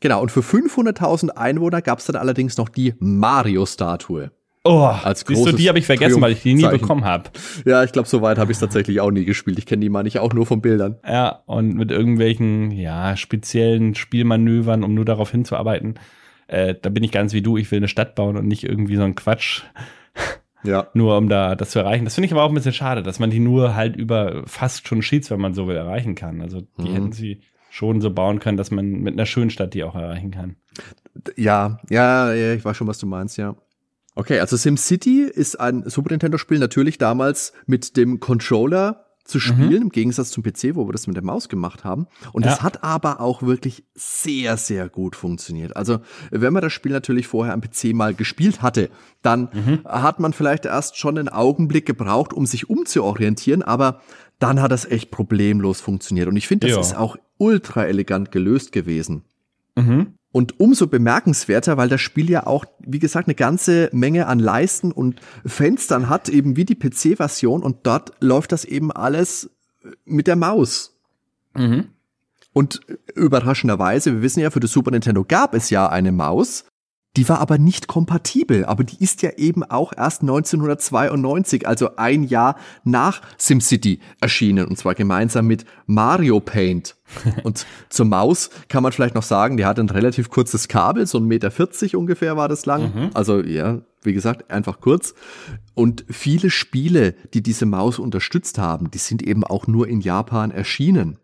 Genau, und für 500.000 Einwohner gab es dann allerdings noch die Mario-Statue. Oh, Als siehst du, die habe ich vergessen, weil ich die nie bekommen habe. Ja, ich glaube, so weit habe ich es tatsächlich auch nie gespielt. Ich kenne die meine ich auch nur von Bildern. Ja, und mit irgendwelchen, ja, speziellen Spielmanövern, um nur darauf hinzuarbeiten. Äh, da bin ich ganz wie du, ich will eine Stadt bauen und nicht irgendwie so ein Quatsch, Ja. nur um da das zu erreichen. Das finde ich aber auch ein bisschen schade, dass man die nur halt über fast schon Cheats, wenn man so will, erreichen kann. Also die Mhm. hätten sie schon so bauen können, dass man mit einer schönen Stadt die auch erreichen kann. Ja, ja, ja, ich weiß schon, was du meinst, ja. Okay, also SimCity ist ein Super Nintendo-Spiel natürlich damals mit dem Controller zu spielen, im Gegensatz zum PC, wo wir das mit der Maus gemacht haben. Und das Ja. hat aber auch wirklich sehr, sehr gut funktioniert. Also, wenn man das Spiel natürlich vorher am PC mal gespielt hatte, dann hat man vielleicht erst schon einen Augenblick gebraucht, um sich umzuorientieren, aber dann hat das echt problemlos funktioniert. Und ich finde, das Ja. ist auch ultra elegant gelöst gewesen. Mhm. Und umso bemerkenswerter, weil das Spiel ja auch, wie gesagt, eine ganze Menge an Leisten und Fenstern hat, eben wie die PC-Version. Und dort läuft das eben alles mit der Maus. Mhm. Und überraschenderweise, wir wissen ja, für das Super Nintendo gab es ja eine Maus. Die war aber nicht kompatibel, aber die ist ja eben auch erst 1992, also ein Jahr nach SimCity erschienen und zwar gemeinsam mit Mario Paint. Und zur Maus kann man vielleicht noch sagen, die hat ein relativ kurzes Kabel, so 1,40 Meter ungefähr war das lang. Also ja, wie gesagt, einfach kurz. Und viele Spiele, die diese Maus unterstützt haben, die sind eben auch nur in Japan erschienen.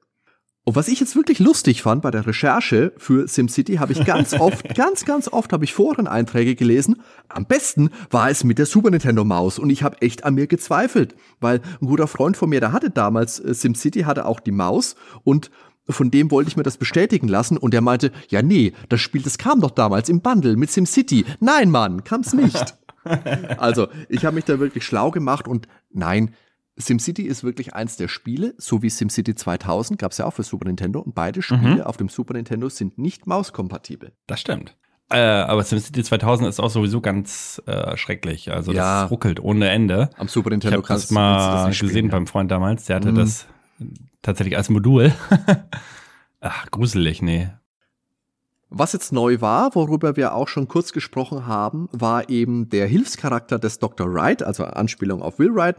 Und was ich jetzt wirklich lustig fand bei der Recherche für SimCity, habe ich ganz oft, ganz, ganz oft habe ich Foreneinträge gelesen. Am besten war es mit der Super Nintendo Maus und ich habe echt an mir gezweifelt, weil ein guter Freund von mir, der hatte damals äh, SimCity, hatte auch die Maus und von dem wollte ich mir das bestätigen lassen und er meinte, ja nee, das Spiel, das kam doch damals im Bundle mit SimCity. Nein, Mann, kam's nicht. Also, ich habe mich da wirklich schlau gemacht und nein, SimCity ist wirklich eins der Spiele, so wie SimCity 2000 gab es ja auch für Super Nintendo und beide Spiele auf dem Super Nintendo sind nicht mauskompatibel. Das stimmt. Äh, aber SimCity 2000 ist auch sowieso ganz äh, schrecklich. Also Ja. das ruckelt ohne Ende. Am Super Ich Nintendo das kannst du mal nicht gesehen ja. beim Freund damals. Der hatte Mhm. das tatsächlich als Modul. Ach, gruselig, nee. Was jetzt neu war, worüber wir auch schon kurz gesprochen haben, war eben der Hilfscharakter des Dr. Wright, also Anspielung auf Will Wright,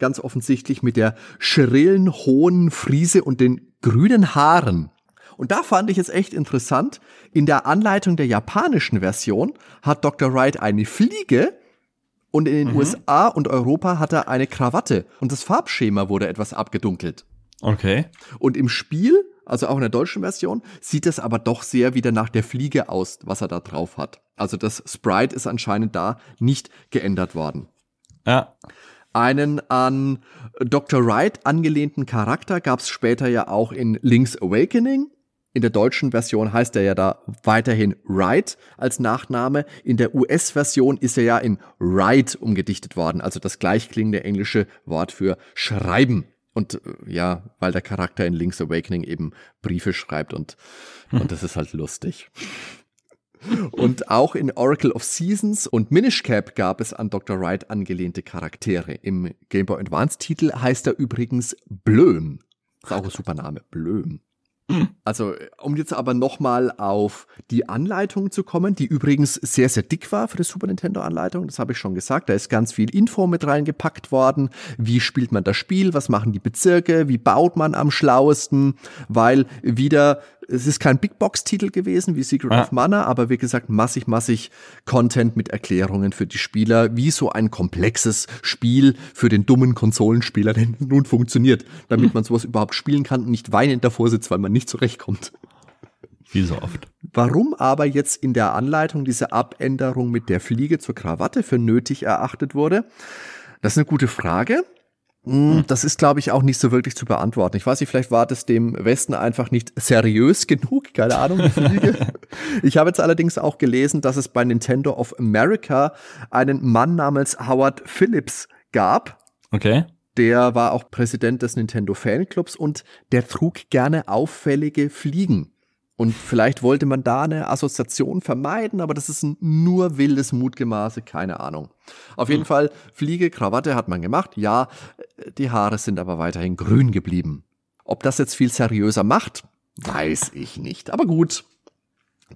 ganz offensichtlich mit der schrillen, hohen Friese und den grünen Haaren. Und da fand ich es echt interessant. In der Anleitung der japanischen Version hat Dr. Wright eine Fliege und in den USA und Europa hat er eine Krawatte und das Farbschema wurde etwas abgedunkelt. Okay. Und im Spiel, also auch in der deutschen Version, sieht es aber doch sehr wieder nach der Fliege aus, was er da drauf hat. Also das Sprite ist anscheinend da nicht geändert worden. Ja. Einen an Dr. Wright angelehnten Charakter gab es später ja auch in Link's Awakening. In der deutschen Version heißt er ja da weiterhin Wright als Nachname. In der US-Version ist er ja in Write umgedichtet worden, also das gleichklingende englische Wort für schreiben. Und äh, ja, weil der Charakter in Link's Awakening eben Briefe schreibt und, und das ist halt lustig. Und auch in Oracle of Seasons und Minish Cap gab es an Dr. Wright angelehnte Charaktere. Im Game Boy Advance Titel heißt er übrigens Blöm. Ist auch ein super Name, Blöm. Also, um jetzt aber nochmal auf die Anleitung zu kommen, die übrigens sehr, sehr dick war für die Super Nintendo-Anleitung, das habe ich schon gesagt. Da ist ganz viel Info mit reingepackt worden. Wie spielt man das Spiel? Was machen die Bezirke? Wie baut man am schlauesten? Weil wieder, es ist kein Big Box-Titel gewesen wie Secret Ah. of Mana, aber wie gesagt, massig, massig Content mit Erklärungen für die Spieler, wie so ein komplexes Spiel für den dummen Konsolenspieler denn nun funktioniert, damit man sowas überhaupt spielen kann und nicht weinend davor sitzt, weil man nicht zurechtkommt. Wie so oft. Warum aber jetzt in der Anleitung diese Abänderung mit der Fliege zur Krawatte für nötig erachtet wurde, Das ist eine gute Frage. Hm, das ist, glaube ich, auch nicht so wirklich zu beantworten. Ich weiß nicht, vielleicht war das dem Westen einfach nicht seriös genug. Keine Ahnung, die Fliege. ich habe jetzt allerdings auch gelesen, dass es bei Nintendo of America einen Mann namens Howard Phillips gab. Okay. Der war auch Präsident des Nintendo Fanclubs und der trug gerne auffällige Fliegen. Und vielleicht wollte man da eine Assoziation vermeiden, aber das ist nur wildes Mutgemaße, keine Ahnung. Auf jeden hm. Fall, Fliege, Krawatte hat man gemacht. Ja, die Haare sind aber weiterhin grün geblieben. Ob das jetzt viel seriöser macht, weiß ich nicht. Aber gut,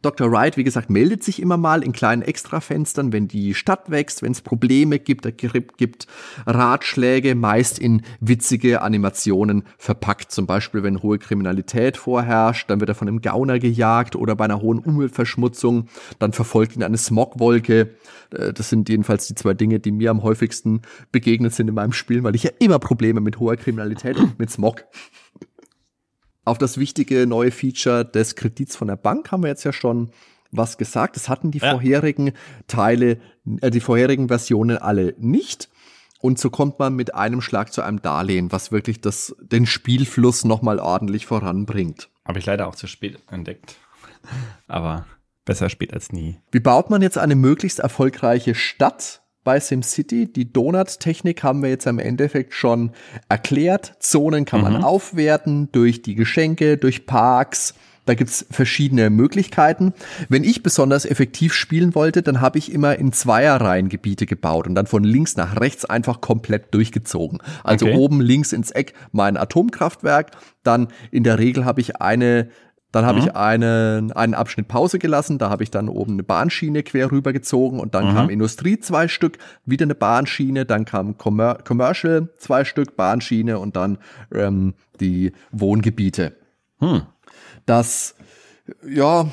Dr. Wright, wie gesagt, meldet sich immer mal in kleinen Extrafenstern, wenn die Stadt wächst, wenn es Probleme gibt, er gibt Ratschläge, meist in witzige Animationen verpackt. Zum Beispiel, wenn hohe Kriminalität vorherrscht, dann wird er von einem Gauner gejagt oder bei einer hohen Umweltverschmutzung, dann verfolgt ihn eine Smogwolke. Äh, das sind jedenfalls die zwei Dinge, die mir am häufigsten begegnet sind in meinem Spiel, weil ich ja immer Probleme mit hoher Kriminalität und mit Smog auf das wichtige neue Feature des Kredits von der Bank haben wir jetzt ja schon was gesagt. Das hatten die ja. vorherigen Teile, äh, die vorherigen Versionen alle nicht. Und so kommt man mit einem Schlag zu einem Darlehen, was wirklich das, den Spielfluss nochmal ordentlich voranbringt. Habe ich leider auch zu spät entdeckt. Aber besser spät als nie. Wie baut man jetzt eine möglichst erfolgreiche Stadt? Bei SimCity. Die Donut-Technik haben wir jetzt im Endeffekt schon erklärt. Zonen kann mhm. man aufwerten durch die Geschenke, durch Parks. Da gibt's verschiedene Möglichkeiten. Wenn ich besonders effektiv spielen wollte, dann habe ich immer in Zweierreihen Gebiete gebaut und dann von links nach rechts einfach komplett durchgezogen. Also okay. oben links ins Eck mein Atomkraftwerk, dann in der Regel habe ich eine dann habe mhm. ich einen, einen Abschnitt Pause gelassen, da habe ich dann oben eine Bahnschiene quer rübergezogen und dann mhm. kam Industrie zwei Stück, wieder eine Bahnschiene, dann kam Commer Commercial zwei Stück, Bahnschiene und dann ähm, die Wohngebiete. Mhm. Das, ja,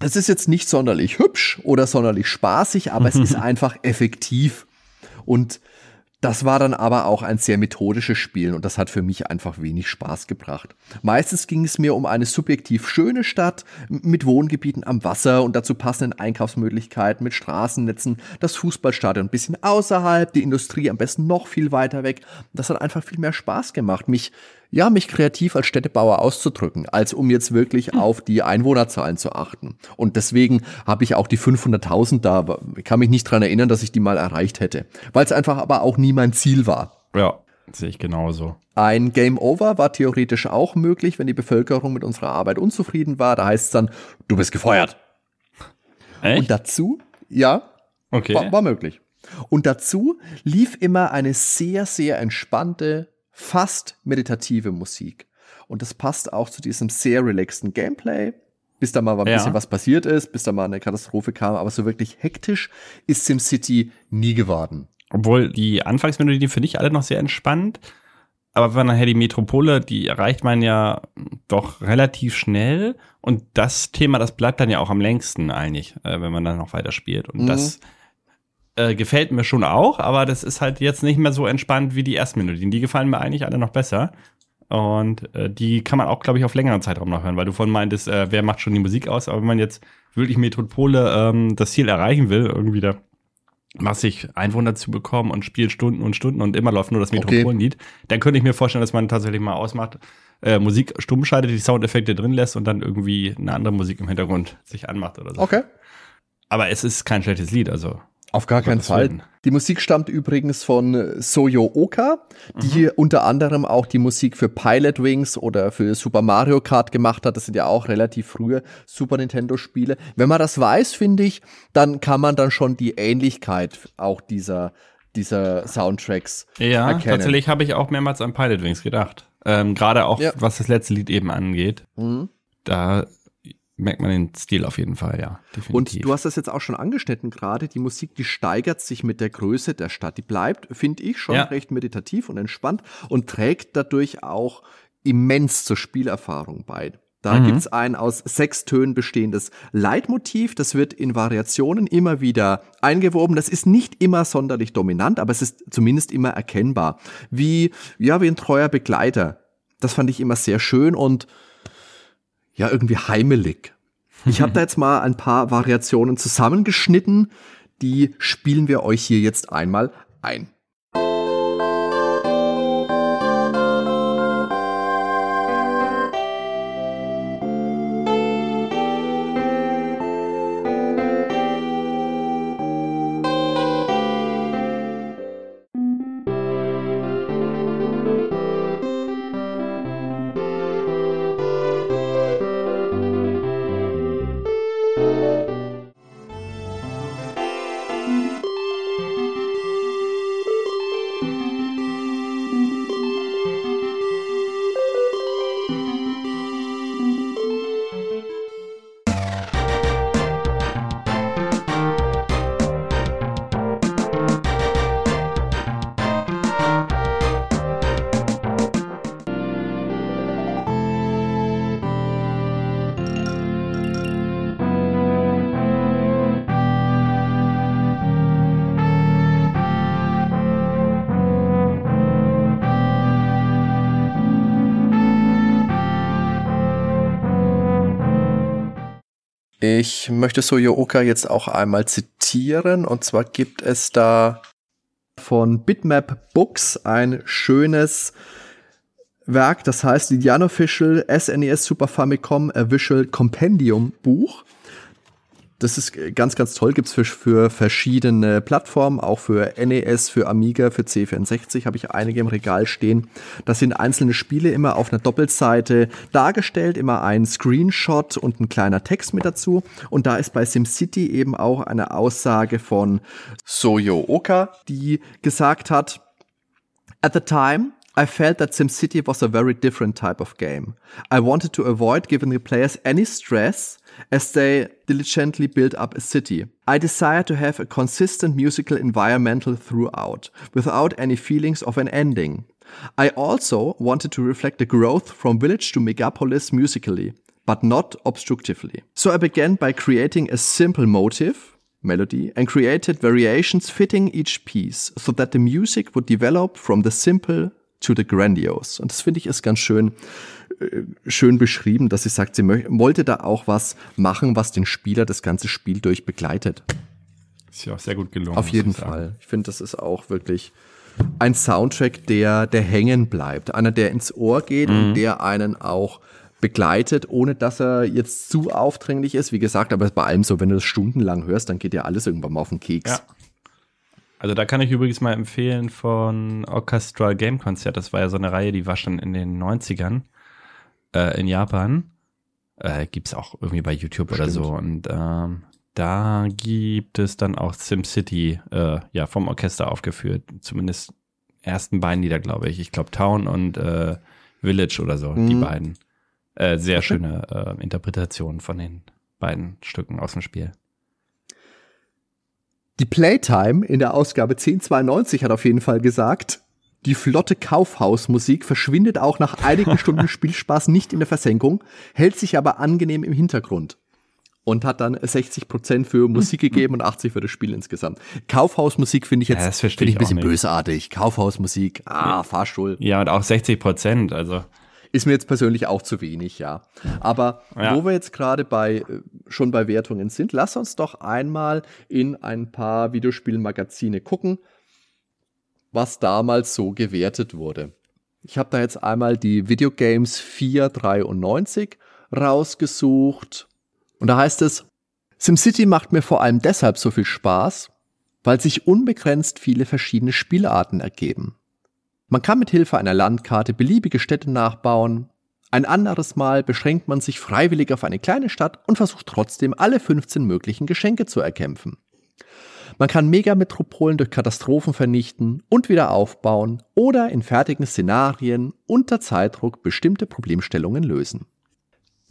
es ist jetzt nicht sonderlich hübsch oder sonderlich spaßig, aber es ist einfach effektiv. Und das war dann aber auch ein sehr methodisches Spiel und das hat für mich einfach wenig Spaß gebracht. Meistens ging es mir um eine subjektiv schöne Stadt mit Wohngebieten am Wasser und dazu passenden Einkaufsmöglichkeiten mit Straßennetzen, das Fußballstadion ein bisschen außerhalb, die Industrie am besten noch viel weiter weg. Das hat einfach viel mehr Spaß gemacht, mich ja, mich kreativ als Städtebauer auszudrücken, als um jetzt wirklich hm. auf die Einwohnerzahlen zu achten. Und deswegen habe ich auch die 500.000 da, ich kann mich nicht dran erinnern, dass ich die mal erreicht hätte, weil es einfach aber auch nie mein Ziel war. Ja, sehe ich genauso. Ein Game Over war theoretisch auch möglich, wenn die Bevölkerung mit unserer Arbeit unzufrieden war. Da heißt es dann, du bist gefeuert. Echt? Und dazu, ja, okay. war, war möglich. Und dazu lief immer eine sehr, sehr entspannte, fast meditative Musik. Und das passt auch zu diesem sehr relaxten Gameplay, bis da mal ein ja. bisschen was passiert ist, bis da mal eine Katastrophe kam. Aber so wirklich hektisch ist SimCity nie geworden. Obwohl die Anfangsmelodie die finde ich alle noch sehr entspannt. Aber wenn nachher die Metropole, die erreicht man ja doch relativ schnell. Und das Thema, das bleibt dann ja auch am längsten eigentlich, äh, wenn man dann noch weiter spielt. Und mhm. das äh, gefällt mir schon auch, aber das ist halt jetzt nicht mehr so entspannt wie die ersten Melodien. Die gefallen mir eigentlich alle noch besser. Und äh, die kann man auch, glaube ich, auf längeren Zeitraum noch hören, weil du vorhin meintest, äh, wer macht schon die Musik aus, aber wenn man jetzt wirklich Metropole ähm, das Ziel erreichen will, irgendwie da massig Einwohner zu bekommen und spielt Stunden und Stunden und immer läuft nur das Metropolenlied, okay. dann könnte ich mir vorstellen, dass man tatsächlich mal ausmacht, äh, Musik stumm schaltet, die Soundeffekte drin lässt und dann irgendwie eine andere Musik im Hintergrund sich anmacht oder so. Okay. Aber es ist kein schlechtes Lied, also auf gar keinen Fall. Die Musik stammt übrigens von Soyo Oka, die mhm. unter anderem auch die Musik für Pilot Wings oder für Super Mario Kart gemacht hat. Das sind ja auch relativ frühe Super Nintendo Spiele. Wenn man das weiß, finde ich, dann kann man dann schon die Ähnlichkeit auch dieser dieser Soundtracks ja, erkennen. tatsächlich habe ich auch mehrmals an Pilot Wings gedacht. Ähm, Gerade auch, ja. was das letzte Lied eben angeht. Mhm. Da merkt man den Stil auf jeden Fall, ja. Definitiv. Und du hast das jetzt auch schon angeschnitten gerade. Die Musik, die steigert sich mit der Größe der Stadt. Die bleibt, finde ich, schon ja. recht meditativ und entspannt und trägt dadurch auch immens zur Spielerfahrung bei. Da mhm. gibt's ein aus sechs Tönen bestehendes Leitmotiv. Das wird in Variationen immer wieder eingewoben. Das ist nicht immer sonderlich dominant, aber es ist zumindest immer erkennbar. Wie, ja, wie ein treuer Begleiter. Das fand ich immer sehr schön und ja irgendwie heimelig. Ich habe da jetzt mal ein paar Variationen zusammengeschnitten, die spielen wir euch hier jetzt einmal ein. Ich möchte Soyo Oka jetzt auch einmal zitieren. Und zwar gibt es da von Bitmap Books ein schönes Werk, das heißt The Unofficial SNES Super Famicom A Visual Compendium Buch. Das ist ganz, ganz toll. Gibt's für, für verschiedene Plattformen, auch für NES, für Amiga, für C64 habe ich einige im Regal stehen. Das sind einzelne Spiele immer auf einer Doppelseite dargestellt, immer ein Screenshot und ein kleiner Text mit dazu. Und da ist bei SimCity eben auch eine Aussage von Soyo Oka, die gesagt hat, At the time, I felt that SimCity was a very different type of game. I wanted to avoid giving the players any stress as they diligently build up a city. I desire to have a consistent musical environmental throughout, without any feelings of an ending. I also wanted to reflect the growth from village to megapolis musically, but not obstructively. So I began by creating a simple motive, melody, and created variations fitting each piece so that the music would develop from the simple to the grandiose. Und das finde ich ist ganz schön, äh, schön beschrieben, dass sie sagt, sie wollte da auch was machen, was den Spieler das ganze Spiel durch begleitet. Ist ja auch sehr gut gelungen. Auf jeden ich Fall. Ich finde, das ist auch wirklich ein Soundtrack, der, der hängen bleibt. Einer, der ins Ohr geht mhm. und der einen auch begleitet, ohne dass er jetzt zu aufdringlich ist. Wie gesagt, aber bei allem so, wenn du das stundenlang hörst, dann geht dir alles irgendwann mal auf den Keks. Ja. Also da kann ich übrigens mal empfehlen von Orchestral Game Concert. Das war ja so eine Reihe, die war schon in den 90ern äh, in Japan. Äh, gibt es auch irgendwie bei YouTube Stimmt. oder so. Und ähm, da gibt es dann auch SimCity äh, ja, vom Orchester aufgeführt. Zumindest ersten beiden Lieder, glaube ich. Ich glaube Town und äh, Village oder so, mhm. die beiden. Äh, sehr okay. schöne äh, Interpretationen von den beiden Stücken aus dem Spiel. Die Playtime in der Ausgabe 1092 hat auf jeden Fall gesagt, die flotte Kaufhausmusik verschwindet auch nach einigen Stunden Spielspaß nicht in der Versenkung, hält sich aber angenehm im Hintergrund und hat dann 60 Prozent für Musik gegeben und 80 für das Spiel insgesamt. Kaufhausmusik finde ich jetzt ja, find ich ein bisschen bösartig. Kaufhausmusik, ah, Fahrstuhl. Ja, und auch 60 Prozent, also. Ist mir jetzt persönlich auch zu wenig, ja. Aber ja. wo wir jetzt gerade bei, äh, schon bei Wertungen sind, lass uns doch einmal in ein paar Videospielmagazine gucken was damals so gewertet wurde. Ich habe da jetzt einmal die Videogames 493 rausgesucht. Und da heißt es, SimCity macht mir vor allem deshalb so viel Spaß, weil sich unbegrenzt viele verschiedene Spielarten ergeben. Man kann mit Hilfe einer Landkarte beliebige Städte nachbauen. Ein anderes Mal beschränkt man sich freiwillig auf eine kleine Stadt und versucht trotzdem alle 15 möglichen Geschenke zu erkämpfen. Man kann Megametropolen durch Katastrophen vernichten und wieder aufbauen oder in fertigen Szenarien unter Zeitdruck bestimmte Problemstellungen lösen.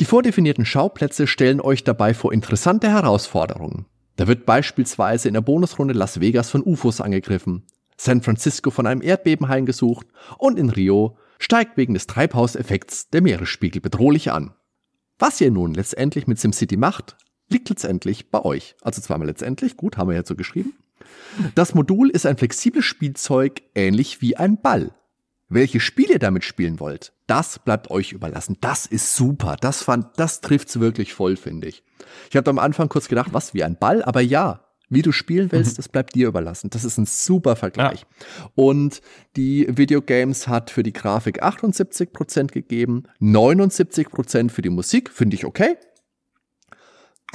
Die vordefinierten Schauplätze stellen euch dabei vor interessante Herausforderungen. Da wird beispielsweise in der Bonusrunde Las Vegas von UFOs angegriffen, San Francisco von einem Erdbeben heimgesucht und in Rio steigt wegen des Treibhauseffekts der Meeresspiegel bedrohlich an. Was ihr nun letztendlich mit SimCity macht, liegt letztendlich bei euch. Also zweimal letztendlich, gut, haben wir jetzt so geschrieben. Das Modul ist ein flexibles Spielzeug, ähnlich wie ein Ball. Welche Spiele ihr damit spielen wollt, das bleibt euch überlassen. Das ist super. Das fand, das trifft's wirklich voll, finde ich. Ich habe am Anfang kurz gedacht, was wie ein Ball, aber ja, wie du spielen willst, mhm. das bleibt dir überlassen. Das ist ein super Vergleich. Ja. Und die Videogames hat für die Grafik 78% gegeben, 79% für die Musik, finde ich okay.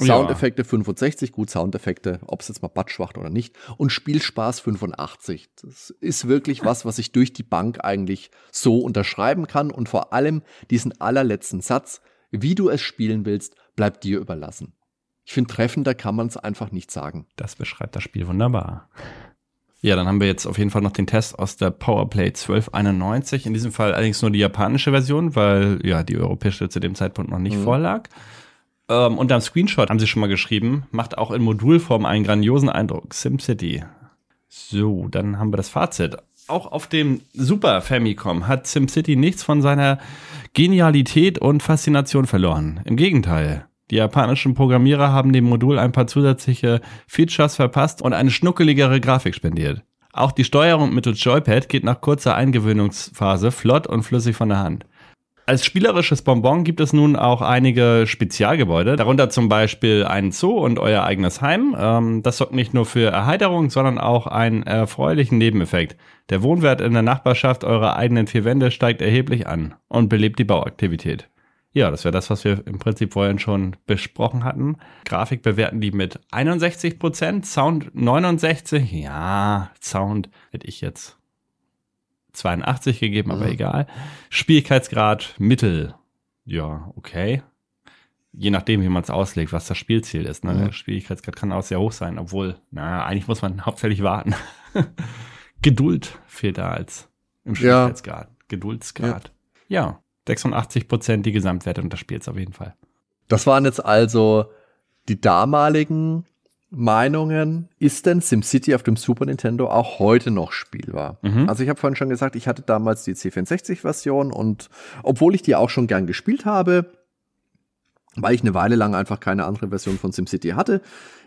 Soundeffekte ja. 65, gut Soundeffekte, ob es jetzt mal batschwacht oder nicht. Und Spielspaß 85. Das ist wirklich was, was ich durch die Bank eigentlich so unterschreiben kann. Und vor allem diesen allerletzten Satz, wie du es spielen willst, bleibt dir überlassen. Ich finde, treffender kann man es einfach nicht sagen. Das beschreibt das Spiel wunderbar. Ja, dann haben wir jetzt auf jeden Fall noch den Test aus der Powerplay 1291. In diesem Fall allerdings nur die japanische Version, weil ja die europäische zu dem Zeitpunkt noch nicht mhm. vorlag. Ähm, und am Screenshot haben sie schon mal geschrieben, macht auch in Modulform einen grandiosen Eindruck. SimCity. So, dann haben wir das Fazit. Auch auf dem Super Famicom hat SimCity nichts von seiner Genialität und Faszination verloren. Im Gegenteil. Die japanischen Programmierer haben dem Modul ein paar zusätzliche Features verpasst und eine schnuckeligere Grafik spendiert. Auch die Steuerung mittels Joypad geht nach kurzer Eingewöhnungsphase flott und flüssig von der Hand. Als spielerisches Bonbon gibt es nun auch einige Spezialgebäude, darunter zum Beispiel ein Zoo und euer eigenes Heim. Ähm, das sorgt nicht nur für Erheiterung, sondern auch einen erfreulichen Nebeneffekt. Der Wohnwert in der Nachbarschaft eurer eigenen vier Wände steigt erheblich an und belebt die Bauaktivität. Ja, das wäre das, was wir im Prinzip vorhin schon besprochen hatten. Grafik bewerten die mit 61%, Sound 69%. Ja, Sound hätte ich jetzt 82 gegeben, aber mhm. egal. Schwierigkeitsgrad Mittel. Ja, okay. Je nachdem, wie man es auslegt, was das Spielziel ist. Ne? Mhm. Der Schwierigkeitsgrad kann auch sehr hoch sein, obwohl, naja, eigentlich muss man hauptsächlich warten. Geduld fehlt da als im Schwierigkeitsgrad. Ja. Geduldsgrad. Ja. ja, 86 Prozent die Gesamtwertung des Spiels auf jeden Fall. Das waren jetzt also die damaligen Meinungen, ist denn SimCity auf dem Super Nintendo auch heute noch spielbar? Mhm. Also ich habe vorhin schon gesagt, ich hatte damals die C64-Version und obwohl ich die auch schon gern gespielt habe, weil ich eine Weile lang einfach keine andere Version von SimCity hatte,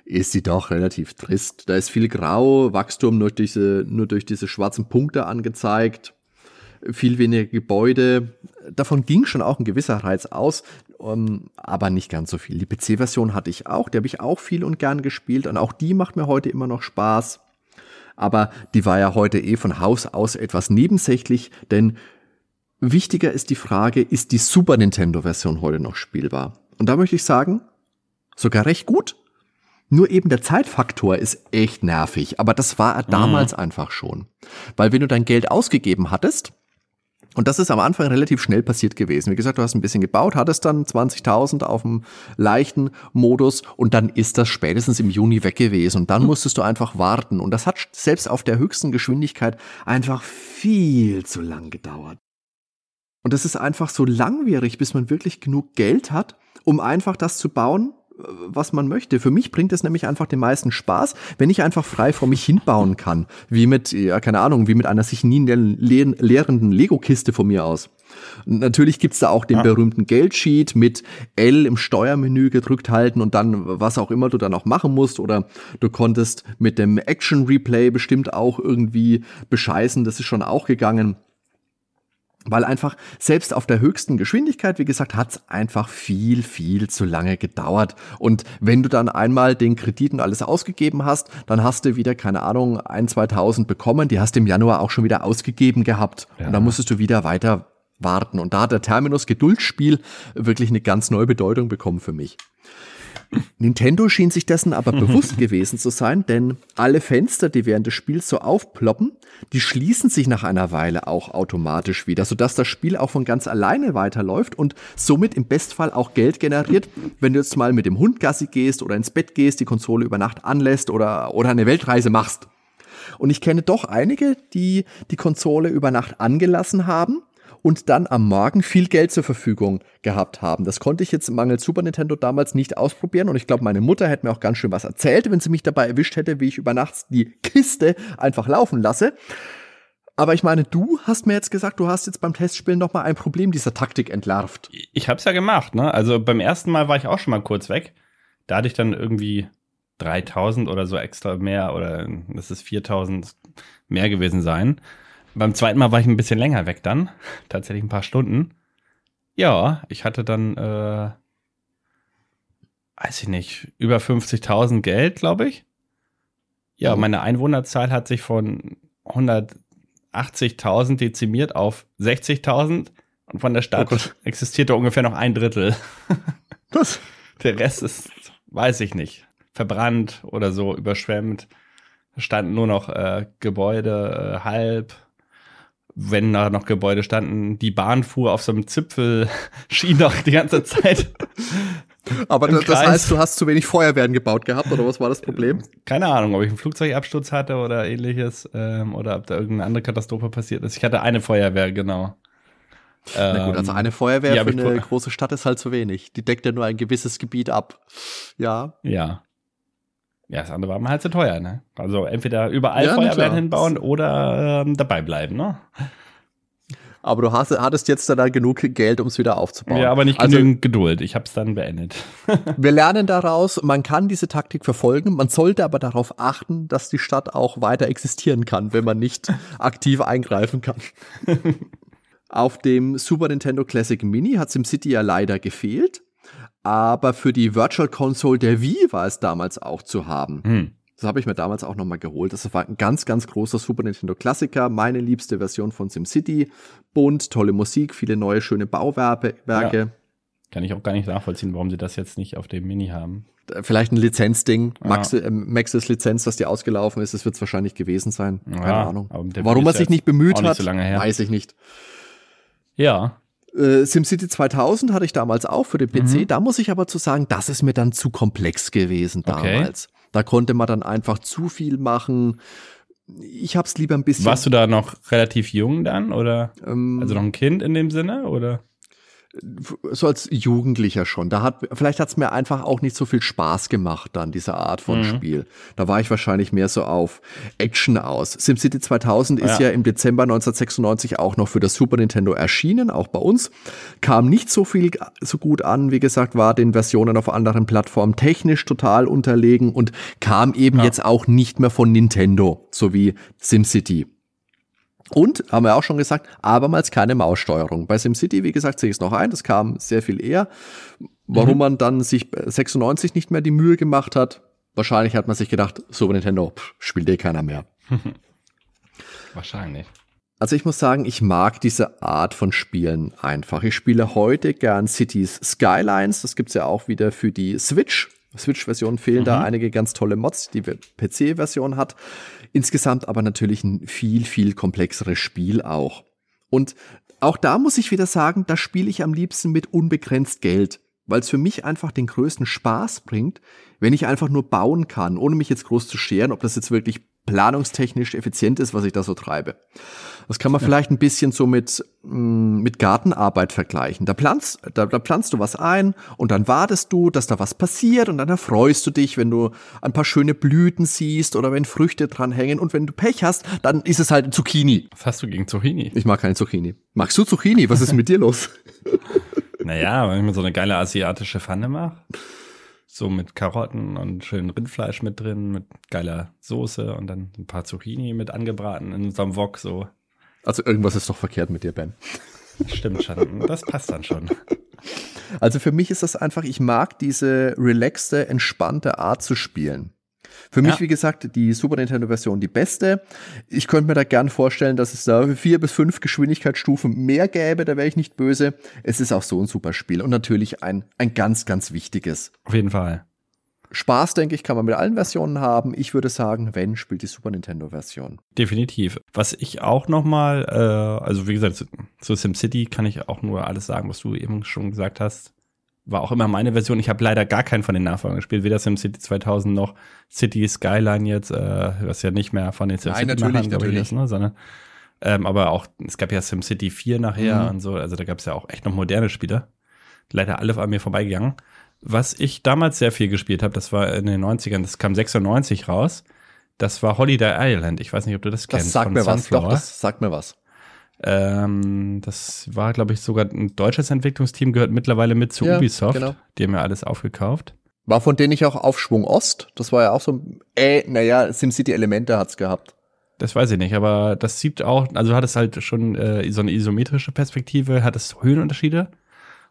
ist sie doch relativ trist. Da ist viel Grau, Wachstum nur durch diese, nur durch diese schwarzen Punkte angezeigt viel weniger Gebäude. Davon ging schon auch ein gewisser Reiz aus, um, ähm, aber nicht ganz so viel. Die PC-Version hatte ich auch, die habe ich auch viel und gern gespielt und auch die macht mir heute immer noch Spaß. Aber die war ja heute eh von Haus aus etwas nebensächlich, denn wichtiger ist die Frage, ist die Super Nintendo-Version heute noch spielbar? Und da möchte ich sagen, sogar recht gut. Nur eben der Zeitfaktor ist echt nervig, aber das war er damals mhm. einfach schon. Weil wenn du dein Geld ausgegeben hattest, und das ist am Anfang relativ schnell passiert gewesen. Wie gesagt, du hast ein bisschen gebaut, hattest dann 20.000 auf dem leichten Modus und dann ist das spätestens im Juni weg gewesen. Und dann hm. musstest du einfach warten. Und das hat selbst auf der höchsten Geschwindigkeit einfach viel zu lang gedauert. Und das ist einfach so langwierig, bis man wirklich genug Geld hat, um einfach das zu bauen, was man möchte. Für mich bringt es nämlich einfach den meisten Spaß, wenn ich einfach frei vor mich hinbauen kann. Wie mit, ja, keine Ahnung, wie mit einer sich nie leerenden Lego-Kiste von mir aus. Natürlich gibt's da auch den ja. berühmten Geldsheet mit L im Steuermenü gedrückt halten und dann was auch immer du dann auch machen musst. Oder du konntest mit dem Action Replay bestimmt auch irgendwie bescheißen. Das ist schon auch gegangen. Weil einfach selbst auf der höchsten Geschwindigkeit, wie gesagt, hat's einfach viel, viel zu lange gedauert. Und wenn du dann einmal den Kredit und alles ausgegeben hast, dann hast du wieder, keine Ahnung, ein, 2000 bekommen. Die hast du im Januar auch schon wieder ausgegeben gehabt. Ja. Und dann musstest du wieder weiter warten. Und da hat der Terminus Geduldsspiel wirklich eine ganz neue Bedeutung bekommen für mich. Nintendo schien sich dessen aber bewusst gewesen zu sein, denn alle Fenster, die während des Spiels so aufploppen, die schließen sich nach einer Weile auch automatisch wieder, sodass das Spiel auch von ganz alleine weiterläuft und somit im Bestfall auch Geld generiert, wenn du jetzt mal mit dem Hund Gassi gehst oder ins Bett gehst, die Konsole über Nacht anlässt oder, oder eine Weltreise machst. Und ich kenne doch einige, die die Konsole über Nacht angelassen haben und dann am Morgen viel Geld zur Verfügung gehabt haben. Das konnte ich jetzt mangels Super Nintendo damals nicht ausprobieren und ich glaube, meine Mutter hätte mir auch ganz schön was erzählt, wenn sie mich dabei erwischt hätte, wie ich über Nachts die Kiste einfach laufen lasse. Aber ich meine, du hast mir jetzt gesagt, du hast jetzt beim Testspielen noch mal ein Problem dieser Taktik entlarvt. Ich habe es ja gemacht, ne? Also beim ersten Mal war ich auch schon mal kurz weg. Da hatte ich dann irgendwie 3000 oder so extra mehr oder das ist 4000 mehr gewesen sein. Beim zweiten Mal war ich ein bisschen länger weg dann. Tatsächlich ein paar Stunden. Ja, ich hatte dann, äh, weiß ich nicht, über 50.000 Geld, glaube ich. Ja, mhm. meine Einwohnerzahl hat sich von 180.000 dezimiert auf 60.000 und von der Stadt oh existierte ungefähr noch ein Drittel. Was? Der Rest ist, weiß ich nicht, verbrannt oder so, überschwemmt. Standen nur noch äh, Gebäude äh, halb wenn da noch Gebäude standen, die Bahn fuhr auf so einem Zipfel, schien doch die ganze Zeit. Aber das Kreis. heißt, du hast zu wenig Feuerwehren gebaut gehabt, oder was war das Problem? Keine Ahnung, ob ich einen Flugzeugabsturz hatte oder ähnliches, ähm, oder ob da irgendeine andere Katastrophe passiert ist. Ich hatte eine Feuerwehr, genau. Na gut, also ähm, eine Feuerwehr für eine große Stadt ist halt zu wenig. Die deckt ja nur ein gewisses Gebiet ab. Ja. Ja. Ja, das andere war mal halt zu teuer, ne? Also entweder überall ja, Feuerwehren hinbauen oder ähm, dabei bleiben, ne? Aber du hast, hattest jetzt da genug Geld, um es wieder aufzubauen. Ja, aber nicht also, genügend Geduld. Ich habe es dann beendet. wir lernen daraus, man kann diese Taktik verfolgen. Man sollte aber darauf achten, dass die Stadt auch weiter existieren kann, wenn man nicht aktiv eingreifen kann. Auf dem Super Nintendo Classic Mini hat SimCity ja leider gefehlt, aber für die Virtual Console der Wii war es damals auch zu haben. Hm. Das habe ich mir damals auch nochmal geholt. Das war ein ganz, ganz großer Super Nintendo Klassiker. Meine liebste Version von SimCity. Bunt, tolle Musik, viele neue, schöne Bauwerke. Ja. Kann ich auch gar nicht nachvollziehen, warum sie das jetzt nicht auf dem Mini haben. Vielleicht ein Lizenzding, ja. Max, äh, Maxis Lizenz, dass die ausgelaufen ist, das wird es wahrscheinlich gewesen sein. Keine ja, Ahnung. Warum er sich nicht bemüht hat, so weiß ich nicht. Ja. Äh, SimCity 2000 hatte ich damals auch für den PC. Mhm. Da muss ich aber zu sagen, das ist mir dann zu komplex gewesen damals. Okay. Da konnte man dann einfach zu viel machen. Ich hab's lieber ein bisschen. Warst du da noch relativ jung dann oder? Ähm, also noch ein Kind in dem Sinne oder? So als Jugendlicher schon. Da hat, vielleicht hat es mir einfach auch nicht so viel Spaß gemacht dann, diese Art von mhm. Spiel. Da war ich wahrscheinlich mehr so auf Action aus. SimCity 2000 ja. ist ja im Dezember 1996 auch noch für das Super Nintendo erschienen, auch bei uns. Kam nicht so viel, so gut an, wie gesagt, war den Versionen auf anderen Plattformen technisch total unterlegen und kam eben ja. jetzt auch nicht mehr von Nintendo, so wie SimCity. Und, haben wir auch schon gesagt, abermals keine Maussteuerung. Bei SimCity, wie gesagt, sehe ich es noch ein, das kam sehr viel eher. Warum mhm. man dann sich 96 nicht mehr die Mühe gemacht hat, wahrscheinlich hat man sich gedacht, Super Nintendo, pff, spielt eh keiner mehr. wahrscheinlich. Also ich muss sagen, ich mag diese Art von Spielen einfach. Ich spiele heute gern Cities Skylines, das gibt's ja auch wieder für die Switch. Switch-Version fehlen mhm. da einige ganz tolle Mods, die PC-Version hat. Insgesamt aber natürlich ein viel, viel komplexeres Spiel auch. Und auch da muss ich wieder sagen, da spiele ich am liebsten mit unbegrenzt Geld, weil es für mich einfach den größten Spaß bringt, wenn ich einfach nur bauen kann, ohne mich jetzt groß zu scheren, ob das jetzt wirklich planungstechnisch effizient ist, was ich da so treibe. Das kann man ja. vielleicht ein bisschen so mit, mm, mit Gartenarbeit vergleichen. Da planst, da, da planst du was ein und dann wartest du, dass da was passiert und dann erfreust du dich, wenn du ein paar schöne Blüten siehst oder wenn Früchte dran hängen und wenn du Pech hast, dann ist es halt Zucchini. Was hast du gegen Zucchini? Ich mag keine Zucchini. Magst du Zucchini? Was ist mit dir los? naja, wenn ich mir so eine geile asiatische Pfanne mache. So mit Karotten und schön Rindfleisch mit drin, mit geiler Soße und dann ein paar Zucchini mit angebraten in unserem Wok, so also irgendwas ist doch verkehrt mit dir, Ben. Stimmt schon. Das passt dann schon. Also für mich ist das einfach, ich mag diese relaxte, entspannte Art zu spielen. Für mich, ja. wie gesagt, die Super Nintendo-Version die beste. Ich könnte mir da gern vorstellen, dass es da vier bis fünf Geschwindigkeitsstufen mehr gäbe, da wäre ich nicht böse. Es ist auch so ein super Spiel und natürlich ein, ein ganz, ganz wichtiges. Auf jeden Fall. Spaß, denke ich, kann man mit allen Versionen haben. Ich würde sagen, wenn, spielt die Super Nintendo-Version. Definitiv. Was ich auch noch mal, äh, also wie gesagt, zu SimCity kann ich auch nur alles sagen, was du eben schon gesagt hast. War auch immer meine Version. Ich habe leider gar keinen von den Nachfolgern gespielt, weder SimCity 2000 noch City Skyline jetzt, äh, was ja nicht mehr von den SimCity natürlich, natürlich. Ist, ne, sondern ähm, aber auch, es gab ja SimCity 4 nachher mhm. und so, also da gab es ja auch echt noch moderne Spiele. Leider alle an mir vorbeigegangen. Was ich damals sehr viel gespielt habe, das war in den 90ern, das kam 96 raus. Das war Holiday Island. Ich weiß nicht, ob du das, das kennst. Sagt mir was. Doch, das sagt mir was. Ähm, das war, glaube ich, sogar ein deutsches Entwicklungsteam, gehört mittlerweile mit zu ja, Ubisoft. Genau. Die haben ja alles aufgekauft. War von denen ich auch Aufschwung Ost. Das war ja auch so, äh, naja, SimCity-Elemente hat's gehabt. Das weiß ich nicht, aber das sieht auch, also hat es halt schon äh, so eine isometrische Perspektive, hat es Höhenunterschiede.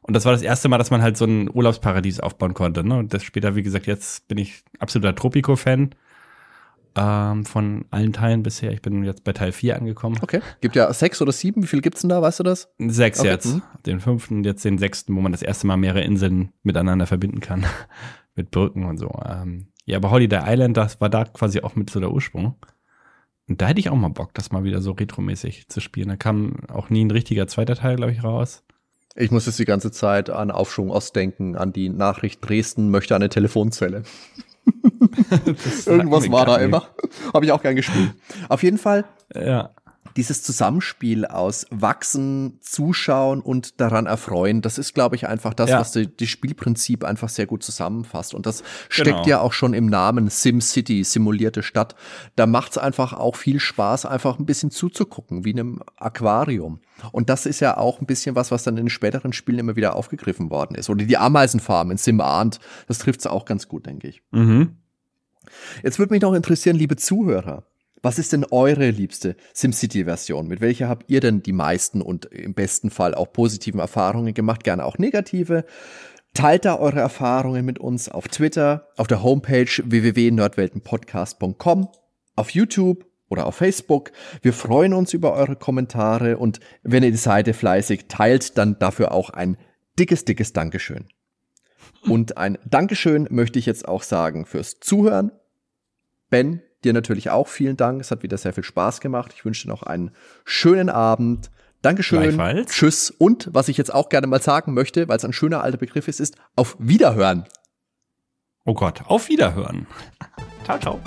Und das war das erste Mal, dass man halt so ein Urlaubsparadies aufbauen konnte. Ne? Und das später, wie gesagt, jetzt bin ich absoluter Tropico-Fan ähm, von allen Teilen bisher. Ich bin jetzt bei Teil 4 angekommen. Okay. Gibt ja sechs oder sieben. Wie viel gibt's denn da? Weißt du das? Sechs okay. jetzt. Mhm. Den fünften, jetzt den sechsten, wo man das erste Mal mehrere Inseln miteinander verbinden kann. mit Brücken und so. Ähm, ja, aber Holiday Island, das war da quasi auch mit so der Ursprung. Und da hätte ich auch mal Bock, das mal wieder so retromäßig zu spielen. Da kam auch nie ein richtiger zweiter Teil, glaube ich, raus. Ich muss jetzt die ganze Zeit an Aufschwung Ost denken, an die Nachricht Dresden möchte eine Telefonzelle. Irgendwas war da immer. Habe ich auch gern gespielt. Auf jeden Fall. Ja dieses Zusammenspiel aus Wachsen, Zuschauen und daran erfreuen, das ist, glaube ich, einfach das, ja. was die, die, Spielprinzip einfach sehr gut zusammenfasst. Und das steckt genau. ja auch schon im Namen SimCity, simulierte Stadt. Da macht es einfach auch viel Spaß, einfach ein bisschen zuzugucken, wie in einem Aquarium. Und das ist ja auch ein bisschen was, was dann in den späteren Spielen immer wieder aufgegriffen worden ist. Oder die Ameisenfarm in Sim Arndt, das trifft es auch ganz gut, denke ich. Mhm. Jetzt würde mich noch interessieren, liebe Zuhörer, Was ist denn eure liebste SimCity-Version? Mit welcher habt ihr denn die meisten und im besten Fall auch positiven Erfahrungen gemacht? Gerne auch negative. Teilt da eure Erfahrungen mit uns auf Twitter, auf der Homepage www.nerdweltenpodcast.com, auf YouTube oder auf Facebook. Wir freuen uns über eure Kommentare und wenn ihr die Seite fleißig teilt, dann dafür auch ein dickes, dickes Dankeschön. Und ein Dankeschön möchte ich jetzt auch sagen fürs Zuhören. Ben, dir natürlich auch vielen Dank. Es hat wieder sehr viel Spaß gemacht. Ich wünsche dir noch einen schönen Abend. Dankeschön. Tschüss. Und was ich jetzt auch gerne mal sagen möchte, weil es ein schöner alter Begriff ist, ist auf Wiederhören. Oh Gott, auf Wiederhören. ciao, ciao.